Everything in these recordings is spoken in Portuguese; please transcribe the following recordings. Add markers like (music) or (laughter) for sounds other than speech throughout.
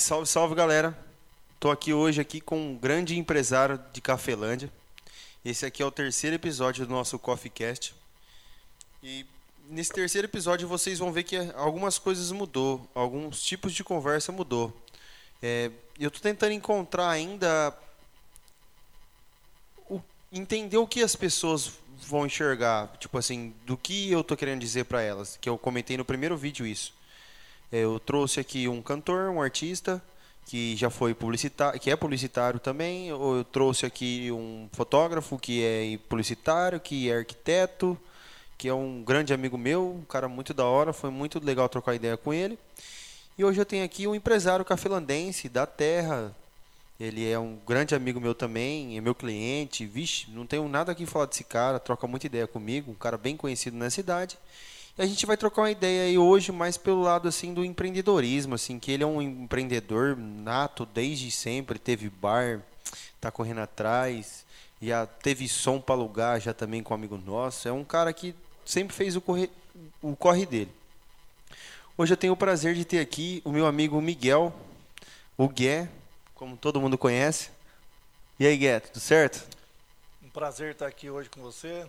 Salve, salve galera. Tô aqui hoje aqui com um grande empresário de Cafelândia. Esse aqui é o terceiro episódio do nosso Coffee Cast. E nesse terceiro episódio vocês vão ver que algumas coisas mudou, alguns tipos de conversa mudou. É, eu tô tentando encontrar ainda o, entender o que as pessoas vão enxergar, tipo assim, do que eu tô querendo dizer para elas, que eu comentei no primeiro vídeo isso. É, eu trouxe aqui um cantor, um artista que já foi publicitário, que é publicitário também. Eu trouxe aqui um fotógrafo que é publicitário, que é arquiteto, que é um grande amigo meu, um cara muito da hora, foi muito legal trocar ideia com ele. E hoje eu tenho aqui um empresário cafelandense da terra. Ele é um grande amigo meu também, é meu cliente. Vixe, não tenho nada aqui falar desse cara, troca muita ideia comigo, um cara bem conhecido na cidade. A gente vai trocar uma ideia aí hoje mais pelo lado assim do empreendedorismo, assim, que ele é um empreendedor nato desde sempre, teve bar, tá correndo atrás, já teve som para alugar já também com um amigo nosso. É um cara que sempre fez o corre, o corre dele. Hoje eu tenho o prazer de ter aqui o meu amigo Miguel, o Gué, como todo mundo conhece. E aí, Gué, tudo certo? Um prazer estar aqui hoje com você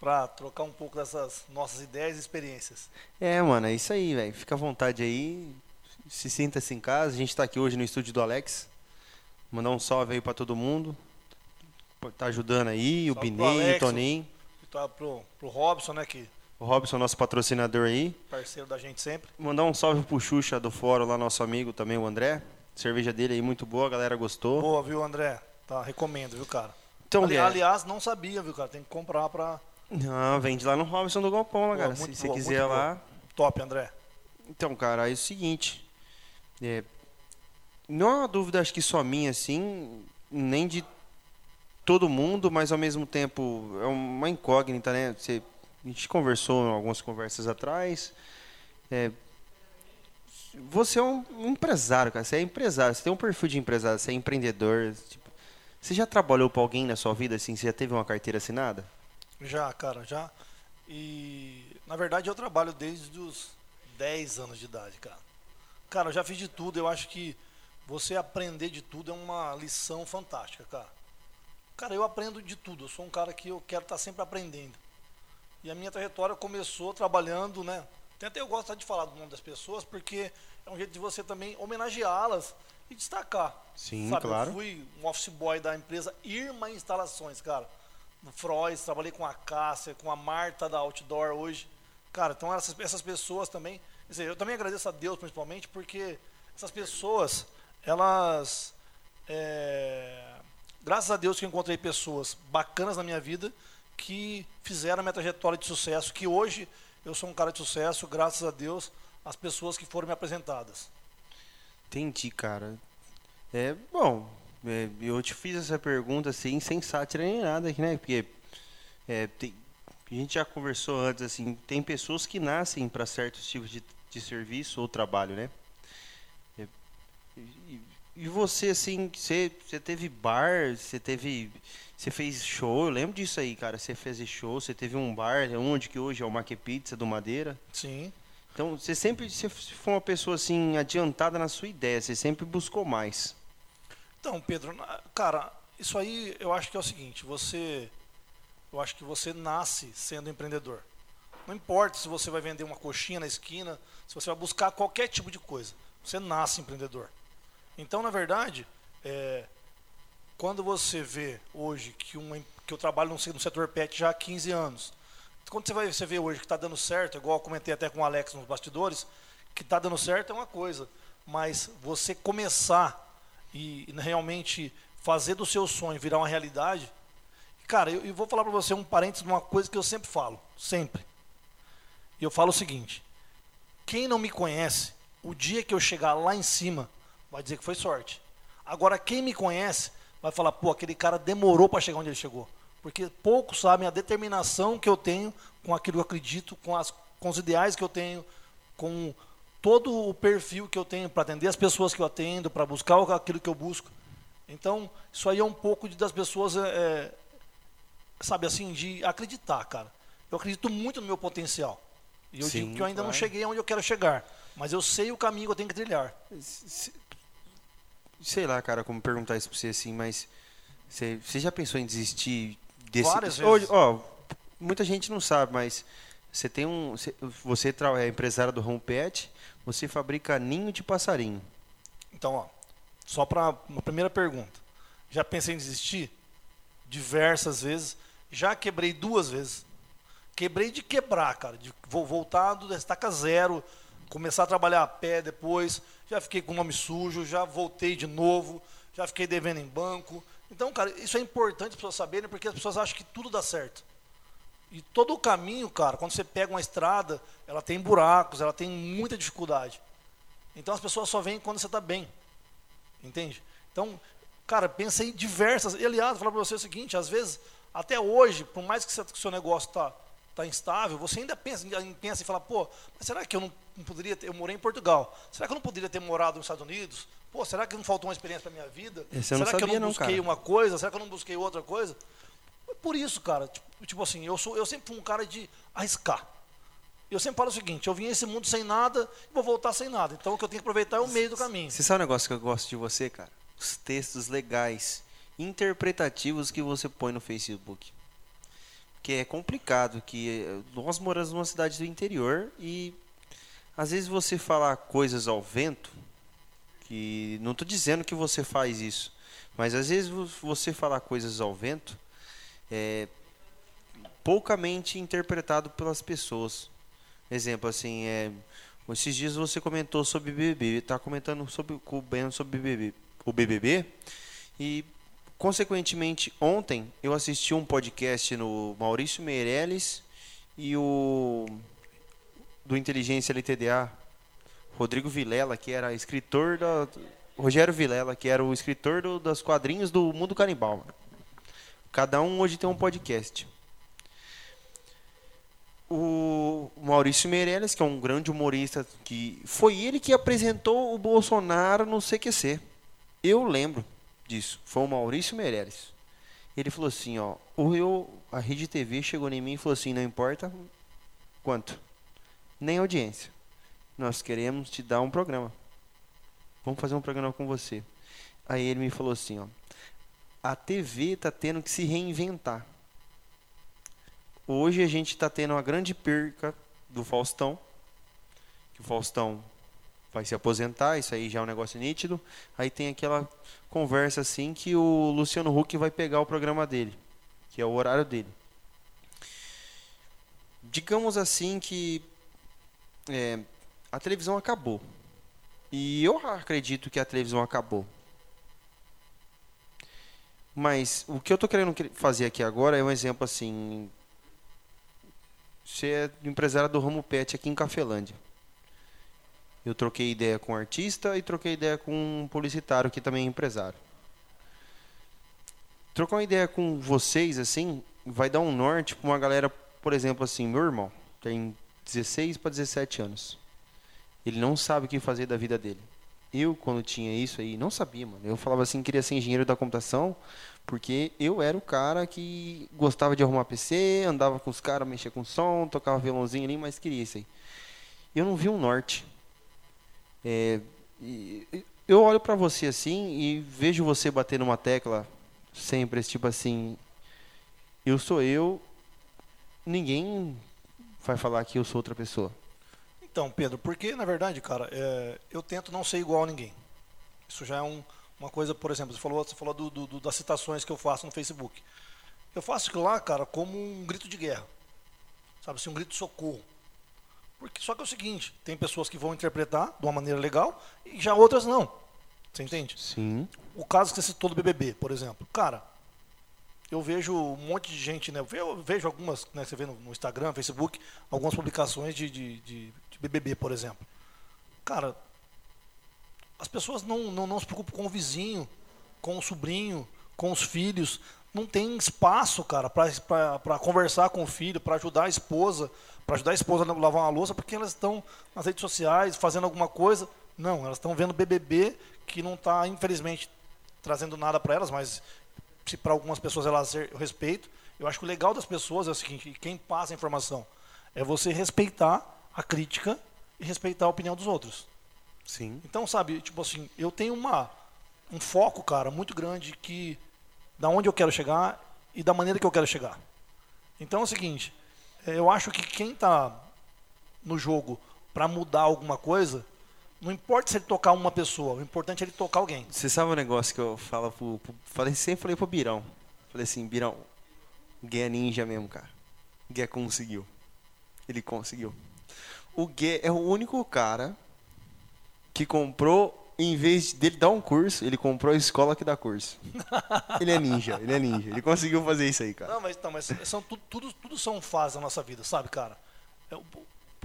para trocar um pouco dessas nossas ideias e experiências. É, mano, é isso aí, velho. Fica à vontade aí. Se sinta-se em casa. A gente está aqui hoje no estúdio do Alex. Mandar um salve aí para todo mundo. Tá ajudando aí, salve o Binei, o Toninho. Tá pro, pro Robson, né, que o Robson, nosso patrocinador aí. Parceiro da gente sempre. Mandar um salve pro Xuxa do fórum lá, nosso amigo também, o André. Cerveja dele aí muito boa, a galera gostou. Boa, viu, André? Tá, recomendo, viu, cara? Então, Ali, é... Aliás, não sabia, viu, cara? Tem que comprar pra não, vende lá no Robson do Galpão, cara. Se você quiser lá. Boa. Top, André. Então, cara, é o seguinte. É, não é uma dúvida, acho que só minha, assim, nem de todo mundo, mas ao mesmo tempo é uma incógnita, né? Você, a gente conversou em algumas conversas atrás. É, você é um empresário, cara. Você é empresário. Você tem um perfil de empresário. Você é empreendedor. Tipo, você já trabalhou para alguém na sua vida assim? Você já teve uma carteira assinada? Já, cara, já. E na verdade eu trabalho desde os 10 anos de idade, cara. Cara, eu já fiz de tudo. Eu acho que você aprender de tudo é uma lição fantástica, cara. Cara, eu aprendo de tudo. Eu sou um cara que eu quero estar sempre aprendendo. E a minha trajetória começou trabalhando, né? Até eu gosto de falar do nome das pessoas porque é um jeito de você também homenageá-las e destacar. Sim, Sabe, claro. Eu fui um office boy da empresa Irma Instalações, cara no Frois, trabalhei com a Cássia, com a Marta da Outdoor hoje. Cara, então essas, essas pessoas também. Dizer, eu também agradeço a Deus principalmente, porque essas pessoas, elas. É, graças a Deus que eu encontrei pessoas bacanas na minha vida que fizeram a minha trajetória de sucesso, que hoje eu sou um cara de sucesso, graças a Deus, as pessoas que foram me apresentadas. Entendi, cara. É, bom, é, eu te fiz essa pergunta assim, sem sátira nem nada, né? Porque é, tem, a gente já conversou antes, assim, tem pessoas que nascem para certos tipos de, de serviço ou trabalho, né? É, e, e, você, assim, você, você teve bar, você teve. Você fez show, eu lembro disso aí, cara. Você fez show, você teve um bar, onde que hoje é o Mac Pizza do Madeira. Sim. Então, você sempre você foi uma pessoa assim adiantada na sua ideia, você sempre buscou mais. Então, Pedro, cara, isso aí eu acho que é o seguinte, você eu acho que você nasce sendo empreendedor. Não importa se você vai vender uma coxinha na esquina, se você vai buscar qualquer tipo de coisa, você nasce empreendedor. Então, na verdade, é, quando você vê hoje que, uma, que eu trabalho no, setor pet já há 15 anos, quando você, vai, você vê hoje que está dando certo, igual eu comentei até com o Alex nos bastidores, que está dando certo é uma coisa, mas você começar e realmente fazer do seu sonho virar uma realidade, cara, eu, eu vou falar para você um parênteses de uma coisa que eu sempre falo, sempre. E eu falo o seguinte: quem não me conhece, o dia que eu chegar lá em cima, vai dizer que foi sorte. Agora, quem me conhece, vai falar, pô, aquele cara demorou para chegar onde ele chegou. Porque poucos sabem a determinação que eu tenho com aquilo que eu acredito, com, as, com os ideais que eu tenho, com todo o perfil que eu tenho para atender as pessoas que eu atendo, para buscar aquilo que eu busco. Então, isso aí é um pouco de, das pessoas, é, é, sabe assim, de acreditar, cara. Eu acredito muito no meu potencial. E eu Sim, digo que eu ainda claro. não cheguei onde eu quero chegar. Mas eu sei o caminho que eu tenho que trilhar. sei lá, cara, como perguntar isso pra você assim, mas você, você já pensou em desistir desse. Várias Hoje, vezes. ó, muita gente não sabe, mas você tem um. Você, é empresário do Home Pet, você fabrica ninho de passarinho. Então, ó, só para uma primeira pergunta. Já pensei em desistir? Diversas vezes. Já quebrei duas vezes. Quebrei de quebrar, cara. De vo- voltar do estaca zero, começar a trabalhar a pé depois. Já fiquei com o nome sujo, já voltei de novo, já fiquei devendo em banco. Então, cara, isso é importante as pessoas saberem, porque as pessoas acham que tudo dá certo. E todo o caminho, cara, quando você pega uma estrada, ela tem buracos, ela tem muita dificuldade. Então as pessoas só veem quando você está bem. Entende? Então, cara, pensei diversas. E, aliás, vou falar para você o seguinte: às vezes, até hoje, por mais que, o seu negócio está tá instável, você ainda pensa, em- pensa em falar, pô, mas será que eu não, não poderia ter. Eu morei em Portugal. Será que eu não poderia ter morado nos Estados Unidos? Pô, será que não faltou uma experiência para minha vida? Esse eu não será que eu sabia não não, busquei cara. uma coisa? Será que eu não busquei outra coisa? Por isso, cara, tipo, tipo assim, eu, sou, eu sempre fui um cara de arriscar. Eu sempre falo o seguinte, eu vim a esse mundo sem nada e vou voltar sem nada. Então o que eu tenho que aproveitar é o meio do caminho. Você sabe um negócio que eu gosto de você, cara? Os textos legais, interpretativos que você põe no Facebook. Que é complicado, que eh, nós moramos numa cidade do interior e às vezes você falar coisas ao vento, que não estou dizendo que você faz isso, mas às vezes vo- você falar coisas ao vento é poucamente interpretado pelas pessoas. Exemplo assim, é esses dias você comentou sobre BBB, tá comentando sobre com o Ben sobre BBB, o BBB e consequentemente ontem eu assisti um podcast no Maurício Meirelles e o do Inteligência LTDA, Rodrigo Vilela, que era escritor da Rogério Vilela, que era o escritor do, dos quadrinhos do Mundo Canibal. Cada um hoje tem um podcast o Maurício Meirelles, que é um grande humorista, que foi ele que apresentou o Bolsonaro no CQC. Eu lembro disso. Foi o Maurício Meirelles. Ele falou assim, ó, o eu, a Rede TV chegou em mim e falou assim, não importa quanto, nem audiência. Nós queremos te dar um programa. Vamos fazer um programa com você. Aí ele me falou assim, ó, a TV tá tendo que se reinventar. Hoje a gente está tendo uma grande perca do Faustão. Que o Faustão vai se aposentar, isso aí já é um negócio nítido. Aí tem aquela conversa assim que o Luciano Huck vai pegar o programa dele, que é o horário dele. Digamos assim que é, a televisão acabou. E eu acredito que a televisão acabou. Mas o que eu estou querendo fazer aqui agora é um exemplo assim. Você é empresário do ramo pet aqui em Cafelândia. Eu troquei ideia com um artista e troquei ideia com um publicitário que também é empresário. Trocar uma ideia com vocês, assim, vai dar um norte para uma galera, por exemplo, assim, meu irmão tem 16 para 17 anos. Ele não sabe o que fazer da vida dele. Eu, quando tinha isso aí, não sabia, mano. Eu falava assim, queria ser engenheiro da computação, porque eu era o cara que gostava de arrumar PC, andava com os caras, mexia com som, tocava violãozinho ali, mas queria isso aí. Eu não vi um norte. É, eu olho pra você assim e vejo você bater numa tecla sempre, tipo assim, eu sou eu, ninguém vai falar que eu sou outra pessoa. Então, Pedro, porque na verdade, cara, é, eu tento não ser igual a ninguém. Isso já é um- uma coisa, por exemplo, você falou, você falou do- do- das citações que eu faço no Facebook. Eu faço aquilo lá, cara, como um grito de guerra. Sabe assim, um grito de socorro. Porque, só que é o seguinte, tem pessoas que vão interpretar de uma maneira legal e já outras não. Você entende? Sim. O caso que você citou do BBB, por exemplo. Cara, eu vejo um monte de gente, né? Eu vejo algumas, né? Você vê no, no Instagram, Facebook, algumas publicações de, de, de- de BBB, por exemplo. Cara, as pessoas não, não, não se preocupam com o vizinho, com o sobrinho, com os filhos. Não tem espaço, cara, para conversar com o filho, para ajudar a esposa, para ajudar a esposa a lavar uma louça, porque elas estão nas redes sociais fazendo alguma coisa. Não, elas estão vendo BBB que não está, infelizmente, trazendo nada para elas, mas se para algumas pessoas elas eu respeito. Eu acho que o legal das pessoas é o seguinte, quem passa a informação é você respeitar a crítica e respeitar a opinião dos outros. Sim. Então, sabe, tipo assim, eu tenho uma um foco, cara, muito grande que da onde eu quero chegar e da maneira que eu quero chegar. Então é o seguinte, é, eu acho que quem está no jogo para mudar alguma coisa, não importa se ele tocar uma pessoa, o importante é ele tocar alguém. Você sabe um negócio que eu falo pro, pro falei, sempre falei pro Birão. Falei assim, Birão, Gui é ninja mesmo, cara. Gui conseguiu. Ele conseguiu. O Gui é o único cara que comprou, em vez dele dar um curso, ele comprou a escola que dá curso. (laughs) ele é ninja, ele é ninja. Ele conseguiu fazer isso aí, cara. Não, mas, não, mas são, tudo, tudo, tudo são fases da nossa vida, sabe, cara? É,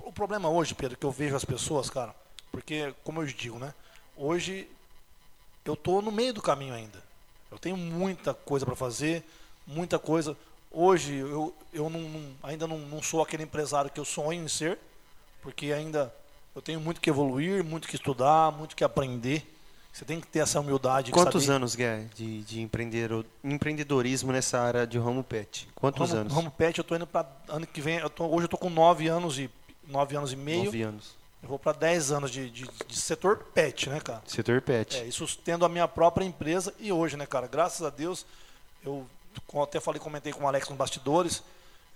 o, problema hoje, Pedro, que eu vejo as pessoas, cara, porque, como eu digo, né? Hoje eu tô no meio do caminho ainda. Eu tenho muita coisa para fazer, muita coisa. Hoje eu, eu não, ainda não, não sou aquele empresário que eu sonho em ser, porque ainda eu tenho muito que evoluir, muito que estudar, muito que aprender. Você tem que ter essa humildade. Quantos anos, Gué, de, de empreendedorismo nessa área de ramo pet? Quantos ramo, anos? Ramo pet, eu estou indo para ano que vem. Eu tô, hoje eu estou com nove anos e nove anos e meio. Nove anos. Eu vou para dez anos de, de, de, setor pet, né, cara? Setor pet. É, isso tendo a minha própria empresa e hoje, né, cara? Graças a Deus, eu até falei, comentei com o Alex nos bastidores,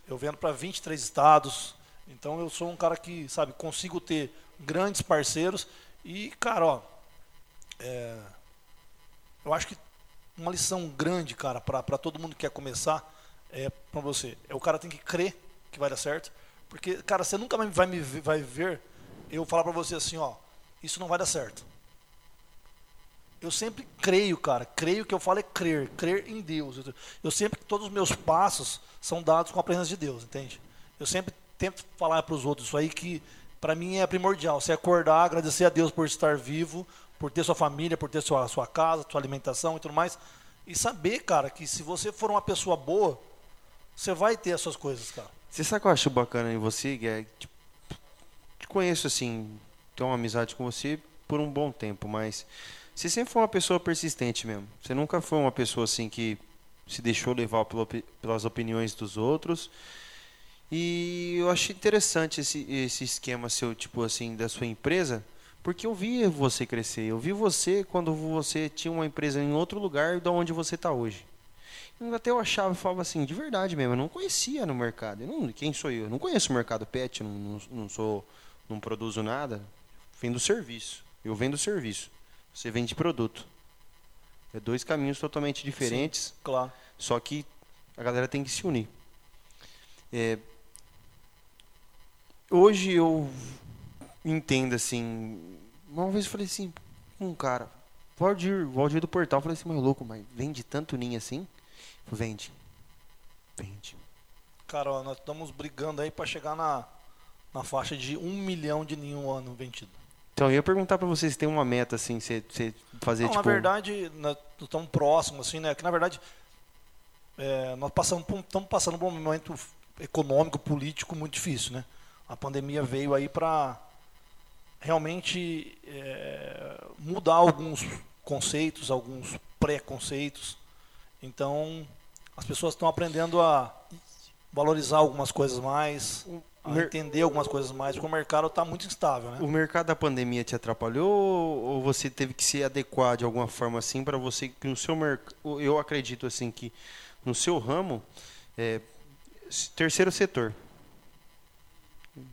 eu vendo para 23 estados. Então eu sou um cara que, sabe, consigo ter grandes parceiros e, cara, ó, é, eu acho que uma lição grande, cara, para todo mundo que quer começar é para você. É o cara tem que crer que vai dar certo, porque, cara, você nunca vai me vai ver eu falar para você assim, ó, isso não vai dar certo. Eu sempre creio, cara. Creio que eu falo é crer, crer em Deus. Eu sempre todos os meus passos são dados com a presença de Deus, entende? Eu sempre tento falar para os outros isso aí que para mim é primordial. Você acordar, agradecer a Deus por estar vivo, por ter sua família, por ter sua, sua casa, sua alimentação e tudo mais. E saber, cara, que se você for uma pessoa boa, você vai ter as suas coisas, cara. Você sabe o que eu acho bacana em você, Gui? Tipo, te conheço assim, tenho uma amizade com você por um bom tempo, mas você sempre foi uma pessoa persistente mesmo. Você nunca foi uma pessoa assim que se deixou levar pelas opiniões dos outros e eu achei interessante esse, esse esquema seu, tipo assim, da sua empresa, porque eu vi você crescer. Eu vi você quando você tinha uma empresa em outro lugar da onde você está hoje. Até eu achava, falava assim, de verdade mesmo, eu não conhecia no mercado. Não, quem sou eu? Eu não conheço o mercado pet, não, não, não sou, não produzo nada. Vendo serviço. Eu vendo serviço. Você vende produto. É dois caminhos totalmente diferentes. Sim, claro. Só que a galera tem que se unir. É, hoje eu entendo assim. Uma vez eu falei assim, um cara, Valdir, Valdir do portal, eu falei assim, mas louco, mas vende tanto ninho assim? Vende. Vende. Cara, ó, nós estamos brigando aí para chegar na, na faixa de um milhão de ninho ano vendido. Então, eu ia perguntar para vocês se tem uma meta assim, você, fazer Não, tipo... Na verdade, nós estamos próximos, assim, né? Que na verdade, é, nós passamos, estamos passando por um momento econômico, político muito difícil, né? A pandemia veio aí para realmente é, mudar alguns conceitos, alguns preconceitos. Então, as pessoas estão aprendendo a valorizar algumas coisas mais, a entender algumas coisas mais, porque o mercado está muito instável. Né? O mercado da pandemia te atrapalhou ou você teve que se adequar de alguma forma assim para você que no seu mercado, eu acredito assim que no seu ramo, é, terceiro setor,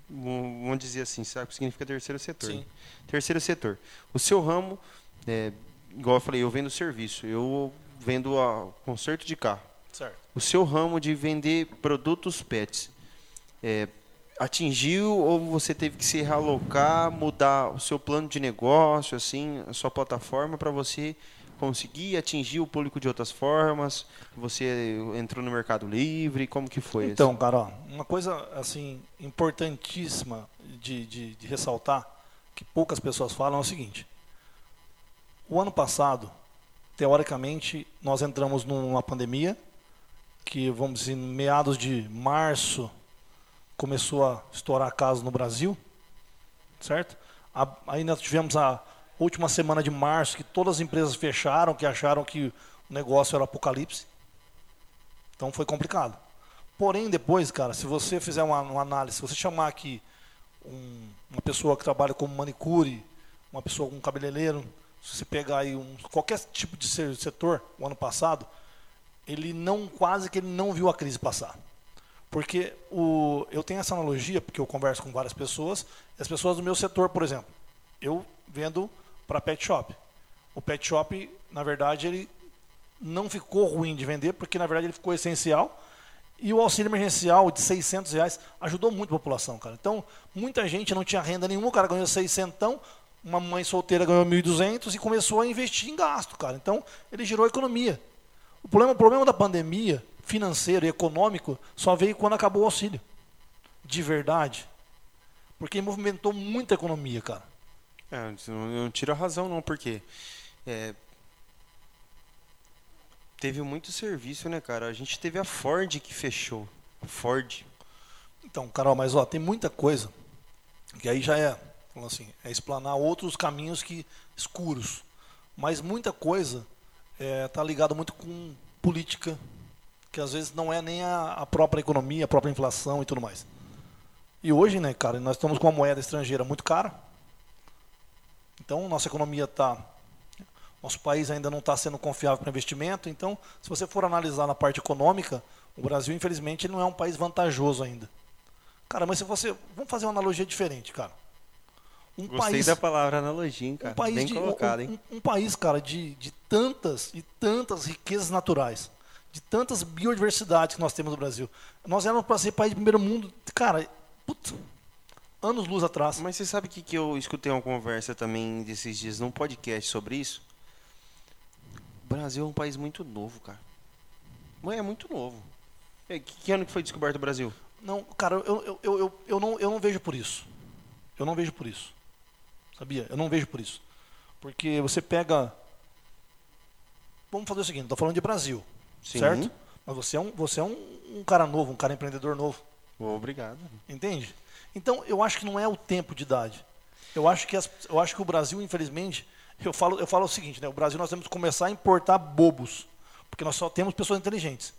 vamos dizer assim, sabe o que significa terceiro setor? Sim. Terceiro setor. O seu ramo, é, igual eu falei, eu vendo serviço, eu vendo a conserto de carro. Certo. O seu ramo de vender produtos pets é, atingiu ou você teve que se realocar, mudar o seu plano de negócio, assim, a sua plataforma para você conseguir atingir o público de outras formas? Você entrou no Mercado Livre? Como que foi? Então, assim? cara, uma coisa assim importantíssima de, de, de ressaltar, que poucas pessoas falam, é o seguinte. O ano passado, teoricamente, nós entramos numa pandemia, que vamos dizer, meados de março, começou a estourar casos no Brasil, certo? Aí nós tivemos a última semana de março, que todas as empresas fecharam, que acharam que o negócio era apocalipse. Então foi complicado. Porém, depois, cara, se você fizer uma, uma análise, se você chamar aqui um, uma pessoa que trabalha como manicure, uma pessoa com um cabeleireiro, se você pegar aí um, qualquer tipo de setor, o ano passado, ele não quase que ele não viu a crise passar. Porque o, eu tenho essa analogia, porque eu converso com várias pessoas, as pessoas do meu setor, por exemplo, eu vendo para pet shop. O pet shop, na verdade, ele não ficou ruim de vender, porque na verdade ele ficou essencial. E o auxílio emergencial de 600 reais ajudou muito a população, cara. Então, muita gente não tinha renda nenhuma, o cara ganhou 600, uma mãe solteira ganhou 1.200 e começou a investir em gasto, cara. Então, ele gerou economia. O problema, o problema da pandemia, financeiro e econômico, só veio quando acabou o auxílio. De verdade. Porque movimentou muita economia, cara. É, eu não tiro a razão, não, porque é, teve muito serviço, né, cara? A gente teve a Ford que fechou. A Ford. Então, Carol, mas ó, tem muita coisa que aí já é, assim, é explanar outros caminhos que escuros. Mas muita coisa é, tá ligado muito com política, que às vezes não é nem a, a própria economia, a própria inflação e tudo mais. E hoje, né, cara, nós estamos com uma moeda estrangeira muito cara. Então, nossa economia está nosso país ainda não está sendo confiável para investimento. Então, se você for analisar na parte econômica, o Brasil, infelizmente, não é um país vantajoso ainda. Cara, mas se você. Vamos fazer uma analogia diferente, cara. Um Gostei país, da palavra analogia, hein, cara. Um país Bem de, colocado, hein? Um, um, país, cara, de, de tantas e tantas riquezas naturais, de tantas biodiversidades que nós temos no Brasil. Nós éramos para ser país de primeiro mundo, cara, puta, anos luz atrás. Mas você sabe que, que eu escutei uma conversa também desses dias num podcast sobre isso? O Brasil é um país muito novo, cara. É muito novo. Que, que ano que foi descoberto o Brasil? Não, cara, eu, eu, eu, eu, eu, não, eu não vejo por isso. Eu não vejo por isso. Sabia? Eu não vejo por isso. Porque você pega. Vamos fazer o seguinte, estou falando de Brasil. Sim. Certo? Mas você é, um, você é um, um cara novo, um cara empreendedor novo. Obrigado. Entende? Então, eu acho que não é o tempo de idade. Eu acho que, as, eu acho que o Brasil, infelizmente, eu falo, eu falo o seguinte, né? O Brasil nós temos que começar a importar bobos, porque nós só temos pessoas inteligentes.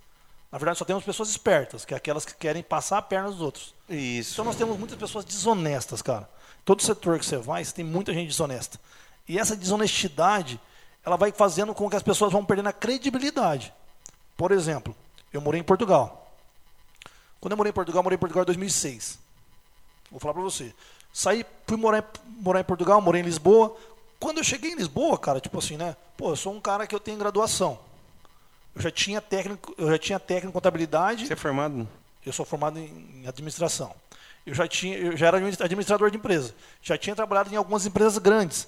Na verdade, só temos pessoas espertas, que é aquelas que querem passar a perna dos outros. Isso. Então nós temos muitas pessoas desonestas, cara. Todo setor que você vai, você tem muita gente desonesta. E essa desonestidade, ela vai fazendo com que as pessoas vão perdendo a credibilidade. Por exemplo, eu morei em Portugal. Quando eu morei em Portugal, eu morei em Portugal em 2006. Vou falar para você. Saí, fui morar, morar em Portugal, morei em Lisboa. Quando eu cheguei em Lisboa, cara, tipo assim, né? Pô, eu sou um cara que eu tenho graduação. Eu já tinha técnico, eu já tinha técnico em contabilidade. Você é formado? Eu sou formado em administração. Eu já tinha, eu já era administrador de empresa. Já tinha trabalhado em algumas empresas grandes.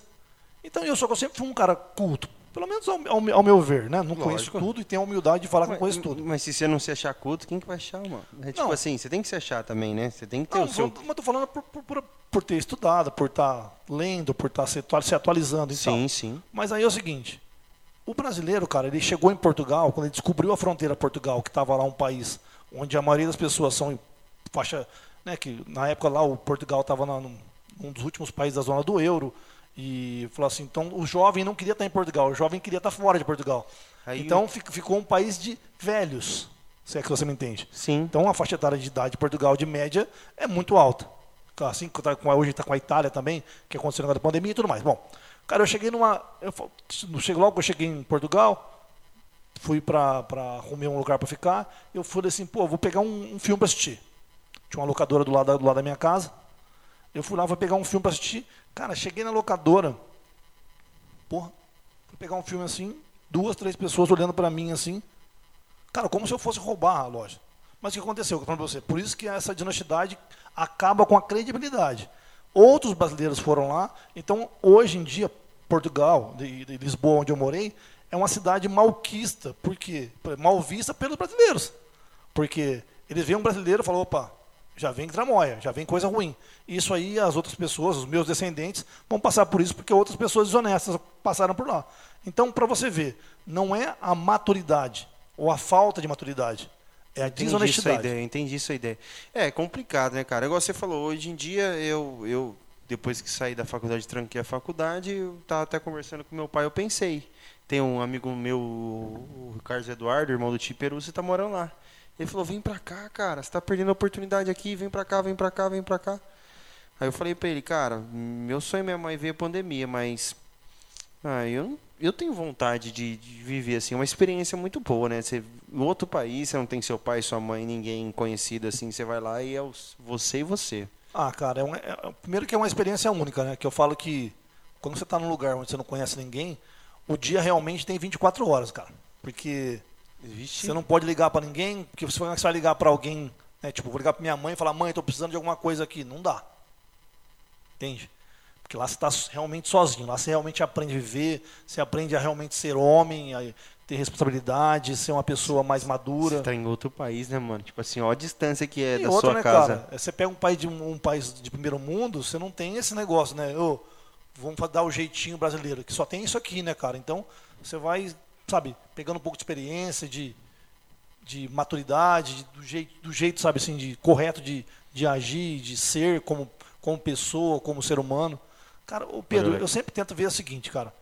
Então eu sou eu sempre fui um cara culto, pelo menos ao, ao, ao meu ver, né? Não Lógico. conheço tudo e tenho a humildade de falar mas, que conheço tudo. Mas se você não se achar culto, quem que vai achar, mano? É tipo não. assim, você tem que se achar também, né? Você tem que ter não, o seu. Mas tô falando por, por, por ter estudado, por estar tá lendo, por estar tá se, atualizando e sim, tal. Sim, Mas aí é o seguinte, o brasileiro, cara, ele chegou em Portugal, quando ele descobriu a fronteira Portugal, que estava lá um país onde a maioria das pessoas são faixa, né, que na época lá o Portugal estava num, um dos últimos países da zona do euro, e falou assim, então o jovem não queria estar em Portugal, o jovem queria estar fora de Portugal. Aí, então ficou um país de velhos, se é que você me entende. Sim. Então a faixa etária de idade de Portugal de média é muito alta assim tá com, hoje está com a Itália também, que aconteceu na pandemia e tudo mais. Bom, cara, eu cheguei numa. Eu, logo que eu cheguei em Portugal, fui para arrumar um lugar para ficar, eu falei assim, pô, vou pegar um, um filme para assistir. Tinha uma locadora do lado, do lado da minha casa. Eu fui lá, vou pegar um filme para assistir. Cara, cheguei na locadora. Porra, fui pegar um filme assim, duas, três pessoas olhando para mim assim. Cara, como se eu fosse roubar a loja. Mas o que aconteceu? Eu você. Por isso que essa desonestidade acaba com a credibilidade. Outros brasileiros foram lá, então hoje em dia Portugal, de, de Lisboa, onde eu morei, é uma cidade malquista, porque mal vista pelos brasileiros, porque eles veem um brasileiro e falam, opa, já vem tramóia, já vem coisa ruim. Isso aí as outras pessoas, os meus descendentes, vão passar por isso porque outras pessoas desonestas passaram por lá. Então, para você ver, não é a maturidade ou a falta de maturidade, é a entendi desonestidade. Sua ideia, entendi sua ideia. É, é complicado, né, cara? Igual você falou, hoje em dia eu, eu depois que saí da faculdade, tranquei a faculdade, eu tava até conversando com meu pai, eu pensei. Tem um amigo meu, o Carlos Eduardo, irmão do Tiperu, você tá morando lá. Ele falou, vem pra cá, cara, você tá perdendo a oportunidade aqui, vem pra cá, vem pra cá, vem pra cá. Aí eu falei pra ele, cara, meu sonho minha mãe veio a pandemia, mas Ah, eu, eu tenho vontade de, de viver assim, uma experiência muito boa, né? Você, em outro país, você não tem seu pai, sua mãe, ninguém conhecido assim, você vai lá e é você e você. Ah, cara, é um- é- primeiro que é uma experiência única, né? Que eu falo que quando você está num lugar onde você não conhece ninguém, o dia realmente tem 24 horas, cara. Porque Vixe. você não pode ligar para ninguém, porque você vai você vai ligar para alguém, né? Tipo, vou ligar para minha mãe e falar, mãe, tô precisando de alguma coisa aqui. Não dá. Entende? Porque lá você está realmente sozinho, lá você realmente aprende a viver, você aprende a realmente ser homem, a ter responsabilidade, ser uma pessoa mais madura. Você tá em outro país, né, mano? Tipo assim, ó a distância que é E da outra, sua né, casa. cara? Você pega um país de um, um país de primeiro mundo, você não tem esse negócio, né? Ô, vamos dar o jeitinho brasileiro, que só tem isso aqui, né, cara? Então, você vai, sabe, pegando um pouco de experiência, de, de maturidade, de- do jeito, do jeito, sabe, assim, de correto de, de agir, de ser como, como pessoa, como ser humano. Cara, ô Pedro, eu sempre tento ver o seguinte, cara.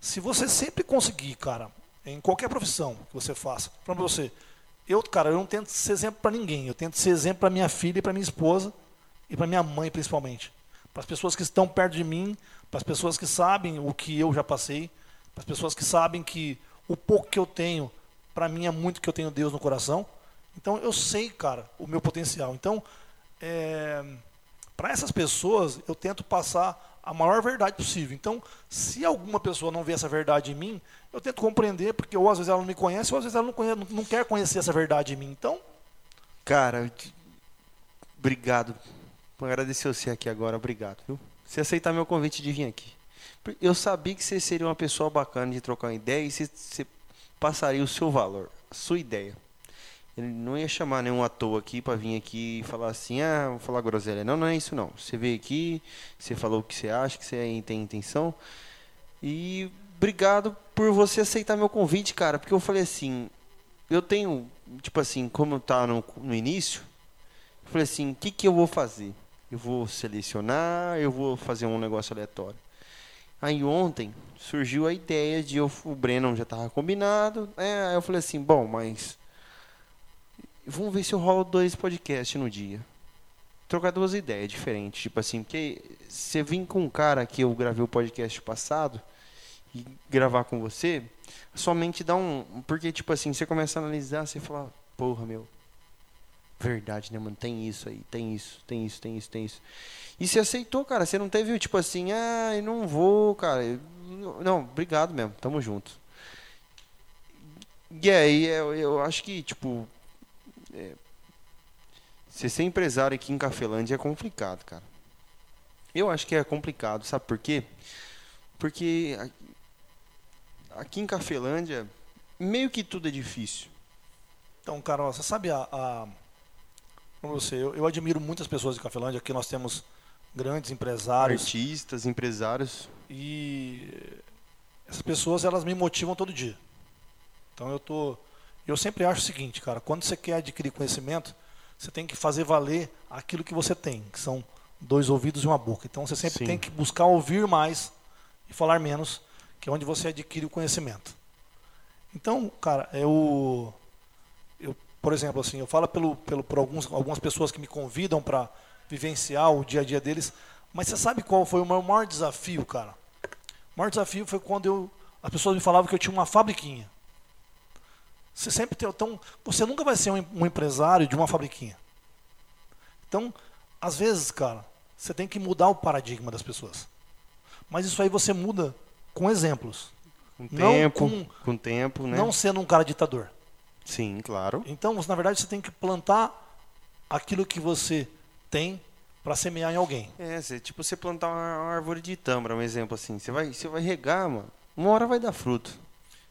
Se você sempre conseguir, cara, em qualquer profissão que você faça, para você, eu, cara, eu não tento ser exemplo para ninguém. Eu tento ser exemplo para minha filha e para minha esposa e para minha mãe, principalmente. Para as pessoas que estão perto de mim, para as pessoas que sabem o que eu já passei, para as pessoas que sabem que o pouco que eu tenho, para mim é muito que eu tenho Deus no coração. Então eu sei, cara, o meu potencial. Então, para essas pessoas, eu tento passar a maior verdade possível. Então, se alguma pessoa não vê essa verdade em mim, eu tento compreender, porque ou às vezes ela não me conhece, ou às vezes ela não, conhece, não- quer conhecer essa verdade em mim. Então, Cara, obrigado. Vou agradecer você aqui agora, obrigado, viu? Você aceitar meu convite de vir aqui. Eu sabia que você seria uma pessoa bacana de trocar uma ideia e você, você passaria o seu valor, a sua ideia. Ele não ia chamar nenhum à toa aqui para vir aqui e falar assim, ah, vou falar groselha. Não, não é isso não. Você veio aqui, você falou o que você acha, que você tem intenção. E obrigado por você aceitar meu convite, cara, porque eu falei assim, eu tenho, tipo assim, como tá no, no início, eu falei assim, o que, que eu vou fazer? Eu vou selecionar, eu vou fazer um negócio aleatório. Aí ontem surgiu a ideia de eu, o Breno já tava combinado, é, aí eu falei assim, bom, mas vamos ver se eu rolo dois podcasts no dia. Trocar duas ideias diferentes, tipo assim, porque você vir com um cara que eu gravei o podcast passado e gravar com você, a sua mente dá um. Porque, tipo assim, você começa a analisar, você fala, porra, meu. Verdade, né, mano? Tem isso aí, tem isso, tem isso, tem isso, tem isso. E você aceitou, cara. Você não teve, tipo assim, ah, eu não vou, cara. Não, obrigado mesmo, tamo junto. E aí, eu, eu acho que, tipo. é, você ser empresário aqui em Cafelândia é complicado, cara. Eu acho que é complicado, sabe por quê? Porque aqui em Cafelândia, meio que tudo é difícil. então, cara, ó, você sabe a. a como você, eu, eu admiro muitas pessoas de Cafelândia, aqui nós temos grandes empresários Artistas, empresários. e essas pessoas elas me motivam todo dia. Então eu tô, eu sempre acho o seguinte, cara, quando você quer adquirir conhecimento, você tem que fazer valer aquilo que você tem, que são dois ouvidos e uma boca. Então você sempre Sim. tem que buscar ouvir mais e falar menos, que é onde você adquire o conhecimento. Então, cara, eu, eu por exemplo, assim, eu falo pelo, pelo, por alguns, algumas pessoas que me convidam para vivenciar o dia a dia deles, mas você sabe qual foi o meu maior desafio, cara? O maior desafio foi quando eu, as pessoas me falavam que eu tinha uma fabriquinha. Você sempre tem, então, você nunca vai ser um, um empresário de uma fabriquinha. Então, às vezes, cara, você tem que mudar o paradigma das pessoas. Mas isso aí você muda com exemplos, Com Não tempo, com- com, tempo, né? não sendo um cara ditador. Sim, claro. Então, você, na verdade, você tem que plantar aquilo que você tem para semear em alguém. É, você, tipo, você plantar uma, uma árvore de tâmara, um exemplo assim. Você vai, você vai regar, mano. Uma hora vai dar fruto.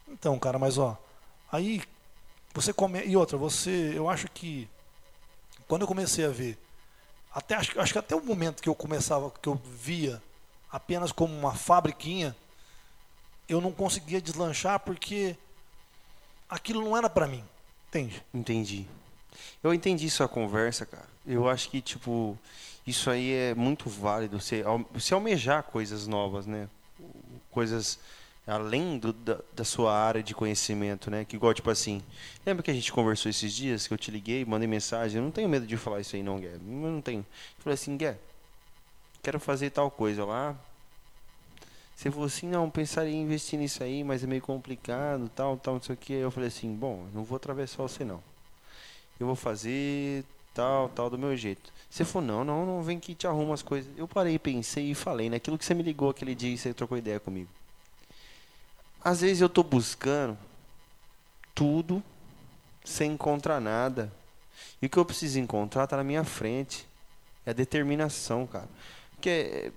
Então, cara, mas ó, aí você come e outra, você, eu acho que quando eu comecei a ver, até acho, acho que até o momento que eu começava, que eu via apenas como uma fabriquinha, eu não conseguia deslanchar porque aquilo não era para mim, entende? Entendi. Eu entendi sua conversa, cara. Eu acho que, tipo, isso aí é muito válido. Você, você almejar coisas novas, né? Coisas além do- da, da sua área de conhecimento, né? Que igual, tipo assim, lembra que a gente conversou esses dias, que eu te liguei, mandei mensagem, eu não tenho medo de falar isso aí não, Gué. Eu não tenho. Eu falei assim, Gué, quero fazer tal coisa lá. Você falou assim, não, pensaria em investir nisso aí, mas é meio complicado, tal, tal, não sei o que. Eu falei assim, bom, não vou atravessar você não. Eu vou fazer tal, tal, do meu jeito. Você falou, não, não, não, vem que te arruma as coisas. Eu parei, pensei e falei, naquilo que você me ligou aquele dia e você trocou ideia comigo. Às vezes eu tô buscando tudo sem encontrar nada. E o que eu preciso encontrar tá na minha frente. É a determinação, cara. Porque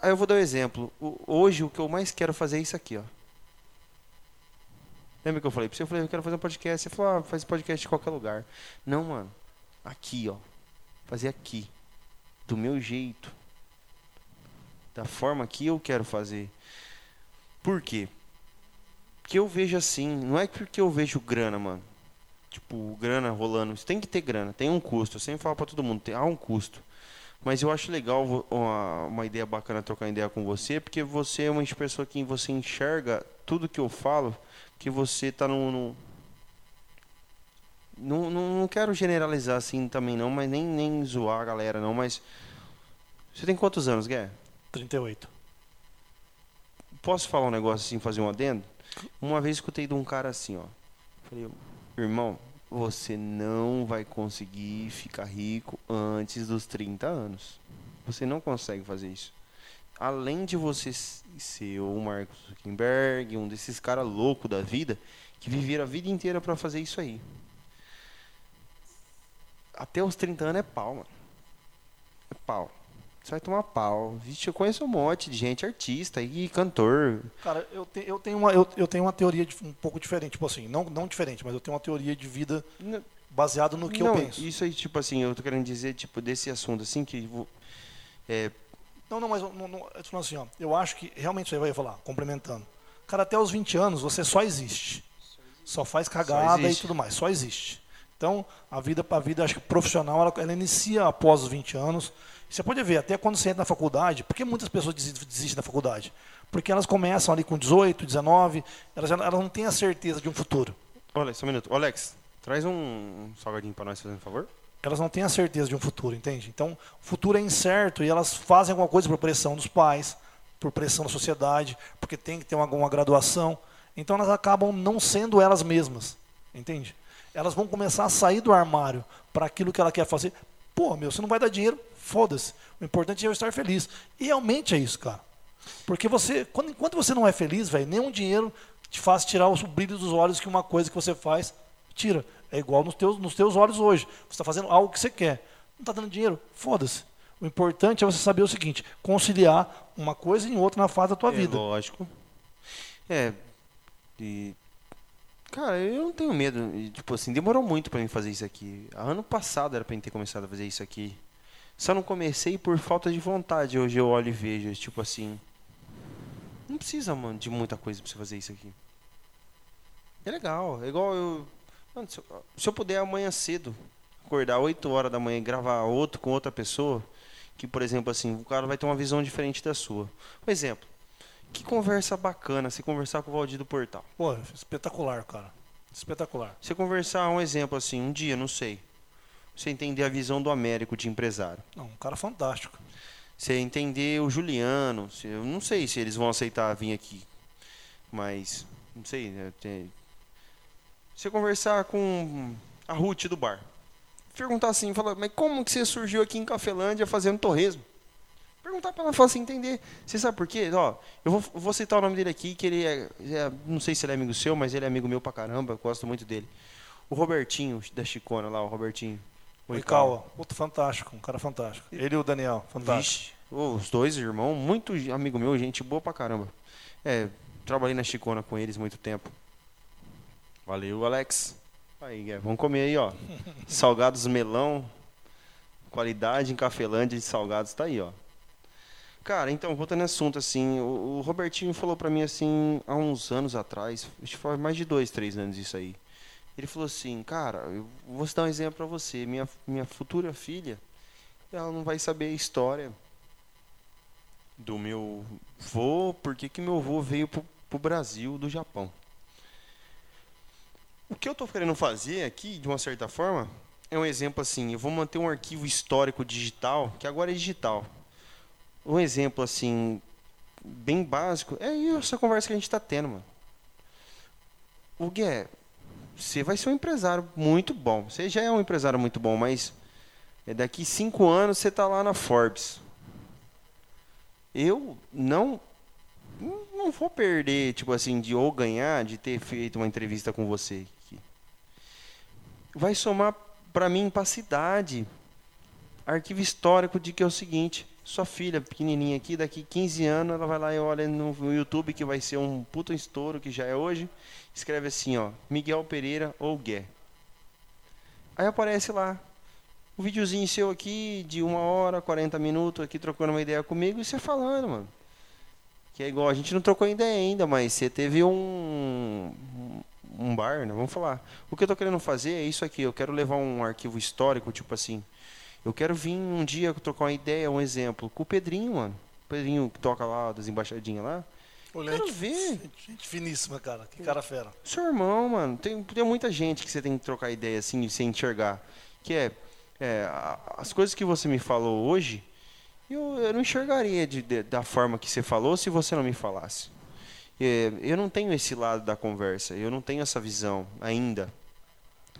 Aí eu vou dar um exemplo. hoje o que eu mais quero fazer é isso aqui, ó. Lembra que eu falei pra você? Eu falei, eu quero fazer um podcast. Você falou, ah, faz podcast em qualquer lugar. Não, mano. Aqui, ó. Fazer aqui. Do meu jeito. Da forma que eu quero fazer. Por quê? Porque eu vejo assim. Não é porque eu vejo grana, mano. Tipo, grana rolando. Você tem que ter grana. Tem um custo. Eu sempre falo pra todo mundo. Tem, há um custo. Mas eu acho legal uma, uma ideia bacana trocar ideia com você, porque você é uma pessoa que você enxerga tudo que eu falo, que você está no, no não, não, não, quero generalizar assim também não, mas nem, nem zoar a galera não, mas você tem quantos anos, Gué? 38. Posso falar um negócio assim, fazer um adendo? Uma vez escutei de um cara assim, ó. Falei, irmão, você não vai conseguir ficar rico antes dos 30 anos. Você não consegue fazer isso. Além de você ser o Marcos Zuckerberg, um desses caras loucos da vida, que viveram a vida inteira para fazer isso aí. Até os 30 anos é pau, mano. É pau. Você vai tomar pau. Vixe, eu conheço um monte de gente, artista e cantor. Cara, eu, te, eu, tenho, uma, eu, eu tenho uma teoria de, um pouco diferente. Tipo assim, não, não diferente, mas eu tenho uma teoria de vida baseado no que não, eu penso. Isso aí, tipo assim, eu tô querendo dizer, tipo, desse assunto, assim, que. É... Não, não, mas não, não, eu assim, ó, eu acho que realmente você vai falar, complementando. Cara, até os 20 anos você só existe. Só faz cagada e tudo mais, só existe. Então, a vida, a vida acho que profissional, ela, ela inicia após os 20 anos. Você pode ver, até quando você entra na faculdade, por que muitas pessoas desistem da faculdade? Porque elas começam ali com 18, 19, elas, elas não têm a certeza de um futuro. Olha, só um minuto. Alex, traz um salgadinho para nós, fazendo favor. Elas não têm a certeza de um futuro, entende? Então, o futuro é incerto e elas fazem alguma coisa por pressão dos pais, por pressão da sociedade, porque tem que ter uma, uma graduação. Então, elas acabam não sendo elas mesmas, entende? Elas vão começar a sair do armário para aquilo que ela quer fazer. Pô, meu, você não vai dar dinheiro Foda-se. O importante é eu estar feliz. E realmente é isso, cara. Porque você, quando, enquanto você não é feliz, velho, nenhum dinheiro te faz tirar o brilho dos olhos que uma coisa que você faz tira. É igual nos teus, nos teus olhos hoje. Você está fazendo algo que você quer. Não está dando dinheiro? Foda-se. O importante é você saber o seguinte: conciliar uma coisa e outra na fase da tua é, vida. Lógico. É. E. Cara, eu não tenho medo. Tipo assim, demorou muito para mim fazer isso aqui. Ano passado era para mim ter começado a fazer isso aqui. Só não comecei por falta de vontade. Hoje eu olho e vejo, tipo assim. Não precisa, mano, de muita coisa pra você fazer isso aqui. É legal. É igual eu. Mano, se, eu se eu puder amanhã cedo, acordar 8 horas da manhã e gravar outro com outra pessoa, que, por exemplo, assim, o cara vai ter uma visão diferente da sua. Por exemplo, que conversa bacana você conversar com o Valdir do Portal. Pô, espetacular, cara. Espetacular. Você conversar, um exemplo assim, um dia, não sei você entender a visão do Américo de empresário. Não, um cara fantástico. Você entender o Juliano. Eu não sei se eles vão aceitar vir aqui. Mas, não sei. Né, você conversar com a Ruth do bar. Perguntar assim, falar, mas como que você surgiu aqui em Cafelândia fazendo torresmo? Perguntar para ela, falar assim, entender. Você sabe por quê? Ó, eu vou, vou, citar o nome dele aqui, que ele é, é, Não sei se ele é amigo seu, mas ele é amigo meu pra caramba, eu gosto muito dele. O Robertinho da Chicona lá, o Robertinho. O Ikawa, outro fantástico, um cara fantástico. Ele e o Daniel, fantástico. Vixe, os dois irmãos, muito amigo meu, gente boa pra caramba. É, trabalhei na Chicona com eles muito tempo. Valeu, Alex. Aí, vamos comer aí, ó. (laughs) Salgados melão, qualidade em Cafelândia de salgados, tá aí, ó. Cara, então, voltando ao assunto, assim, o, o Robertinho falou pra mim, assim, há uns anos atrás, acho que foi mais de dois, três anos isso aí. Ele falou assim, cara, eu vou dar um exemplo para você. Minha, minha futura filha, ela não vai saber a história do meu vô, por que meu vô veio pro, pro Brasil do Japão. O que eu estou querendo fazer aqui, de uma certa forma, é um exemplo assim, eu vou manter um arquivo histórico digital, que agora é digital. Um exemplo assim, bem básico, é essa conversa que a gente está tendo, mano. O Gué, você vai ser um empresário muito bom. Você já é um empresário muito bom, mas é daqui cinco anos você tá lá na Forbes. Eu não não vou perder, tipo assim, de ou ganhar, de ter feito uma entrevista com você. Vai somar para mim para cidade. Arquivo histórico de que é o seguinte, sua filha pequenininha aqui, daqui 15 anos, ela vai lá e olha no YouTube, que vai ser um puto estouro, que já é hoje, escreve assim, ó, Miguel Pereira ou Gué. Aí aparece lá, um videozinho seu aqui, de uma hora, 40 minutos, aqui trocando uma ideia comigo, e você falando, mano. Que é igual, a gente não trocou ideia ainda, mas você teve um, um bar, né? Vamos falar. O que eu tô querendo fazer é isso aqui, eu quero levar um arquivo histórico, tipo assim, eu quero vir um dia trocar uma ideia, um exemplo, com o Pedrinho, mano. O Pedrinho que toca lá, das embaixadinhas lá. Olha, quero gente, ver. Gente finíssima, cara. Que cara fera. Seu irmão, mano. Tem, tem muita gente que você tem que trocar ideia assim, sem enxergar. Que é, é as coisas que você me falou hoje, eu, eu não enxergaria de, de, da forma que você falou se você não me falasse. É, eu não tenho esse lado da conversa, eu não tenho essa visão ainda.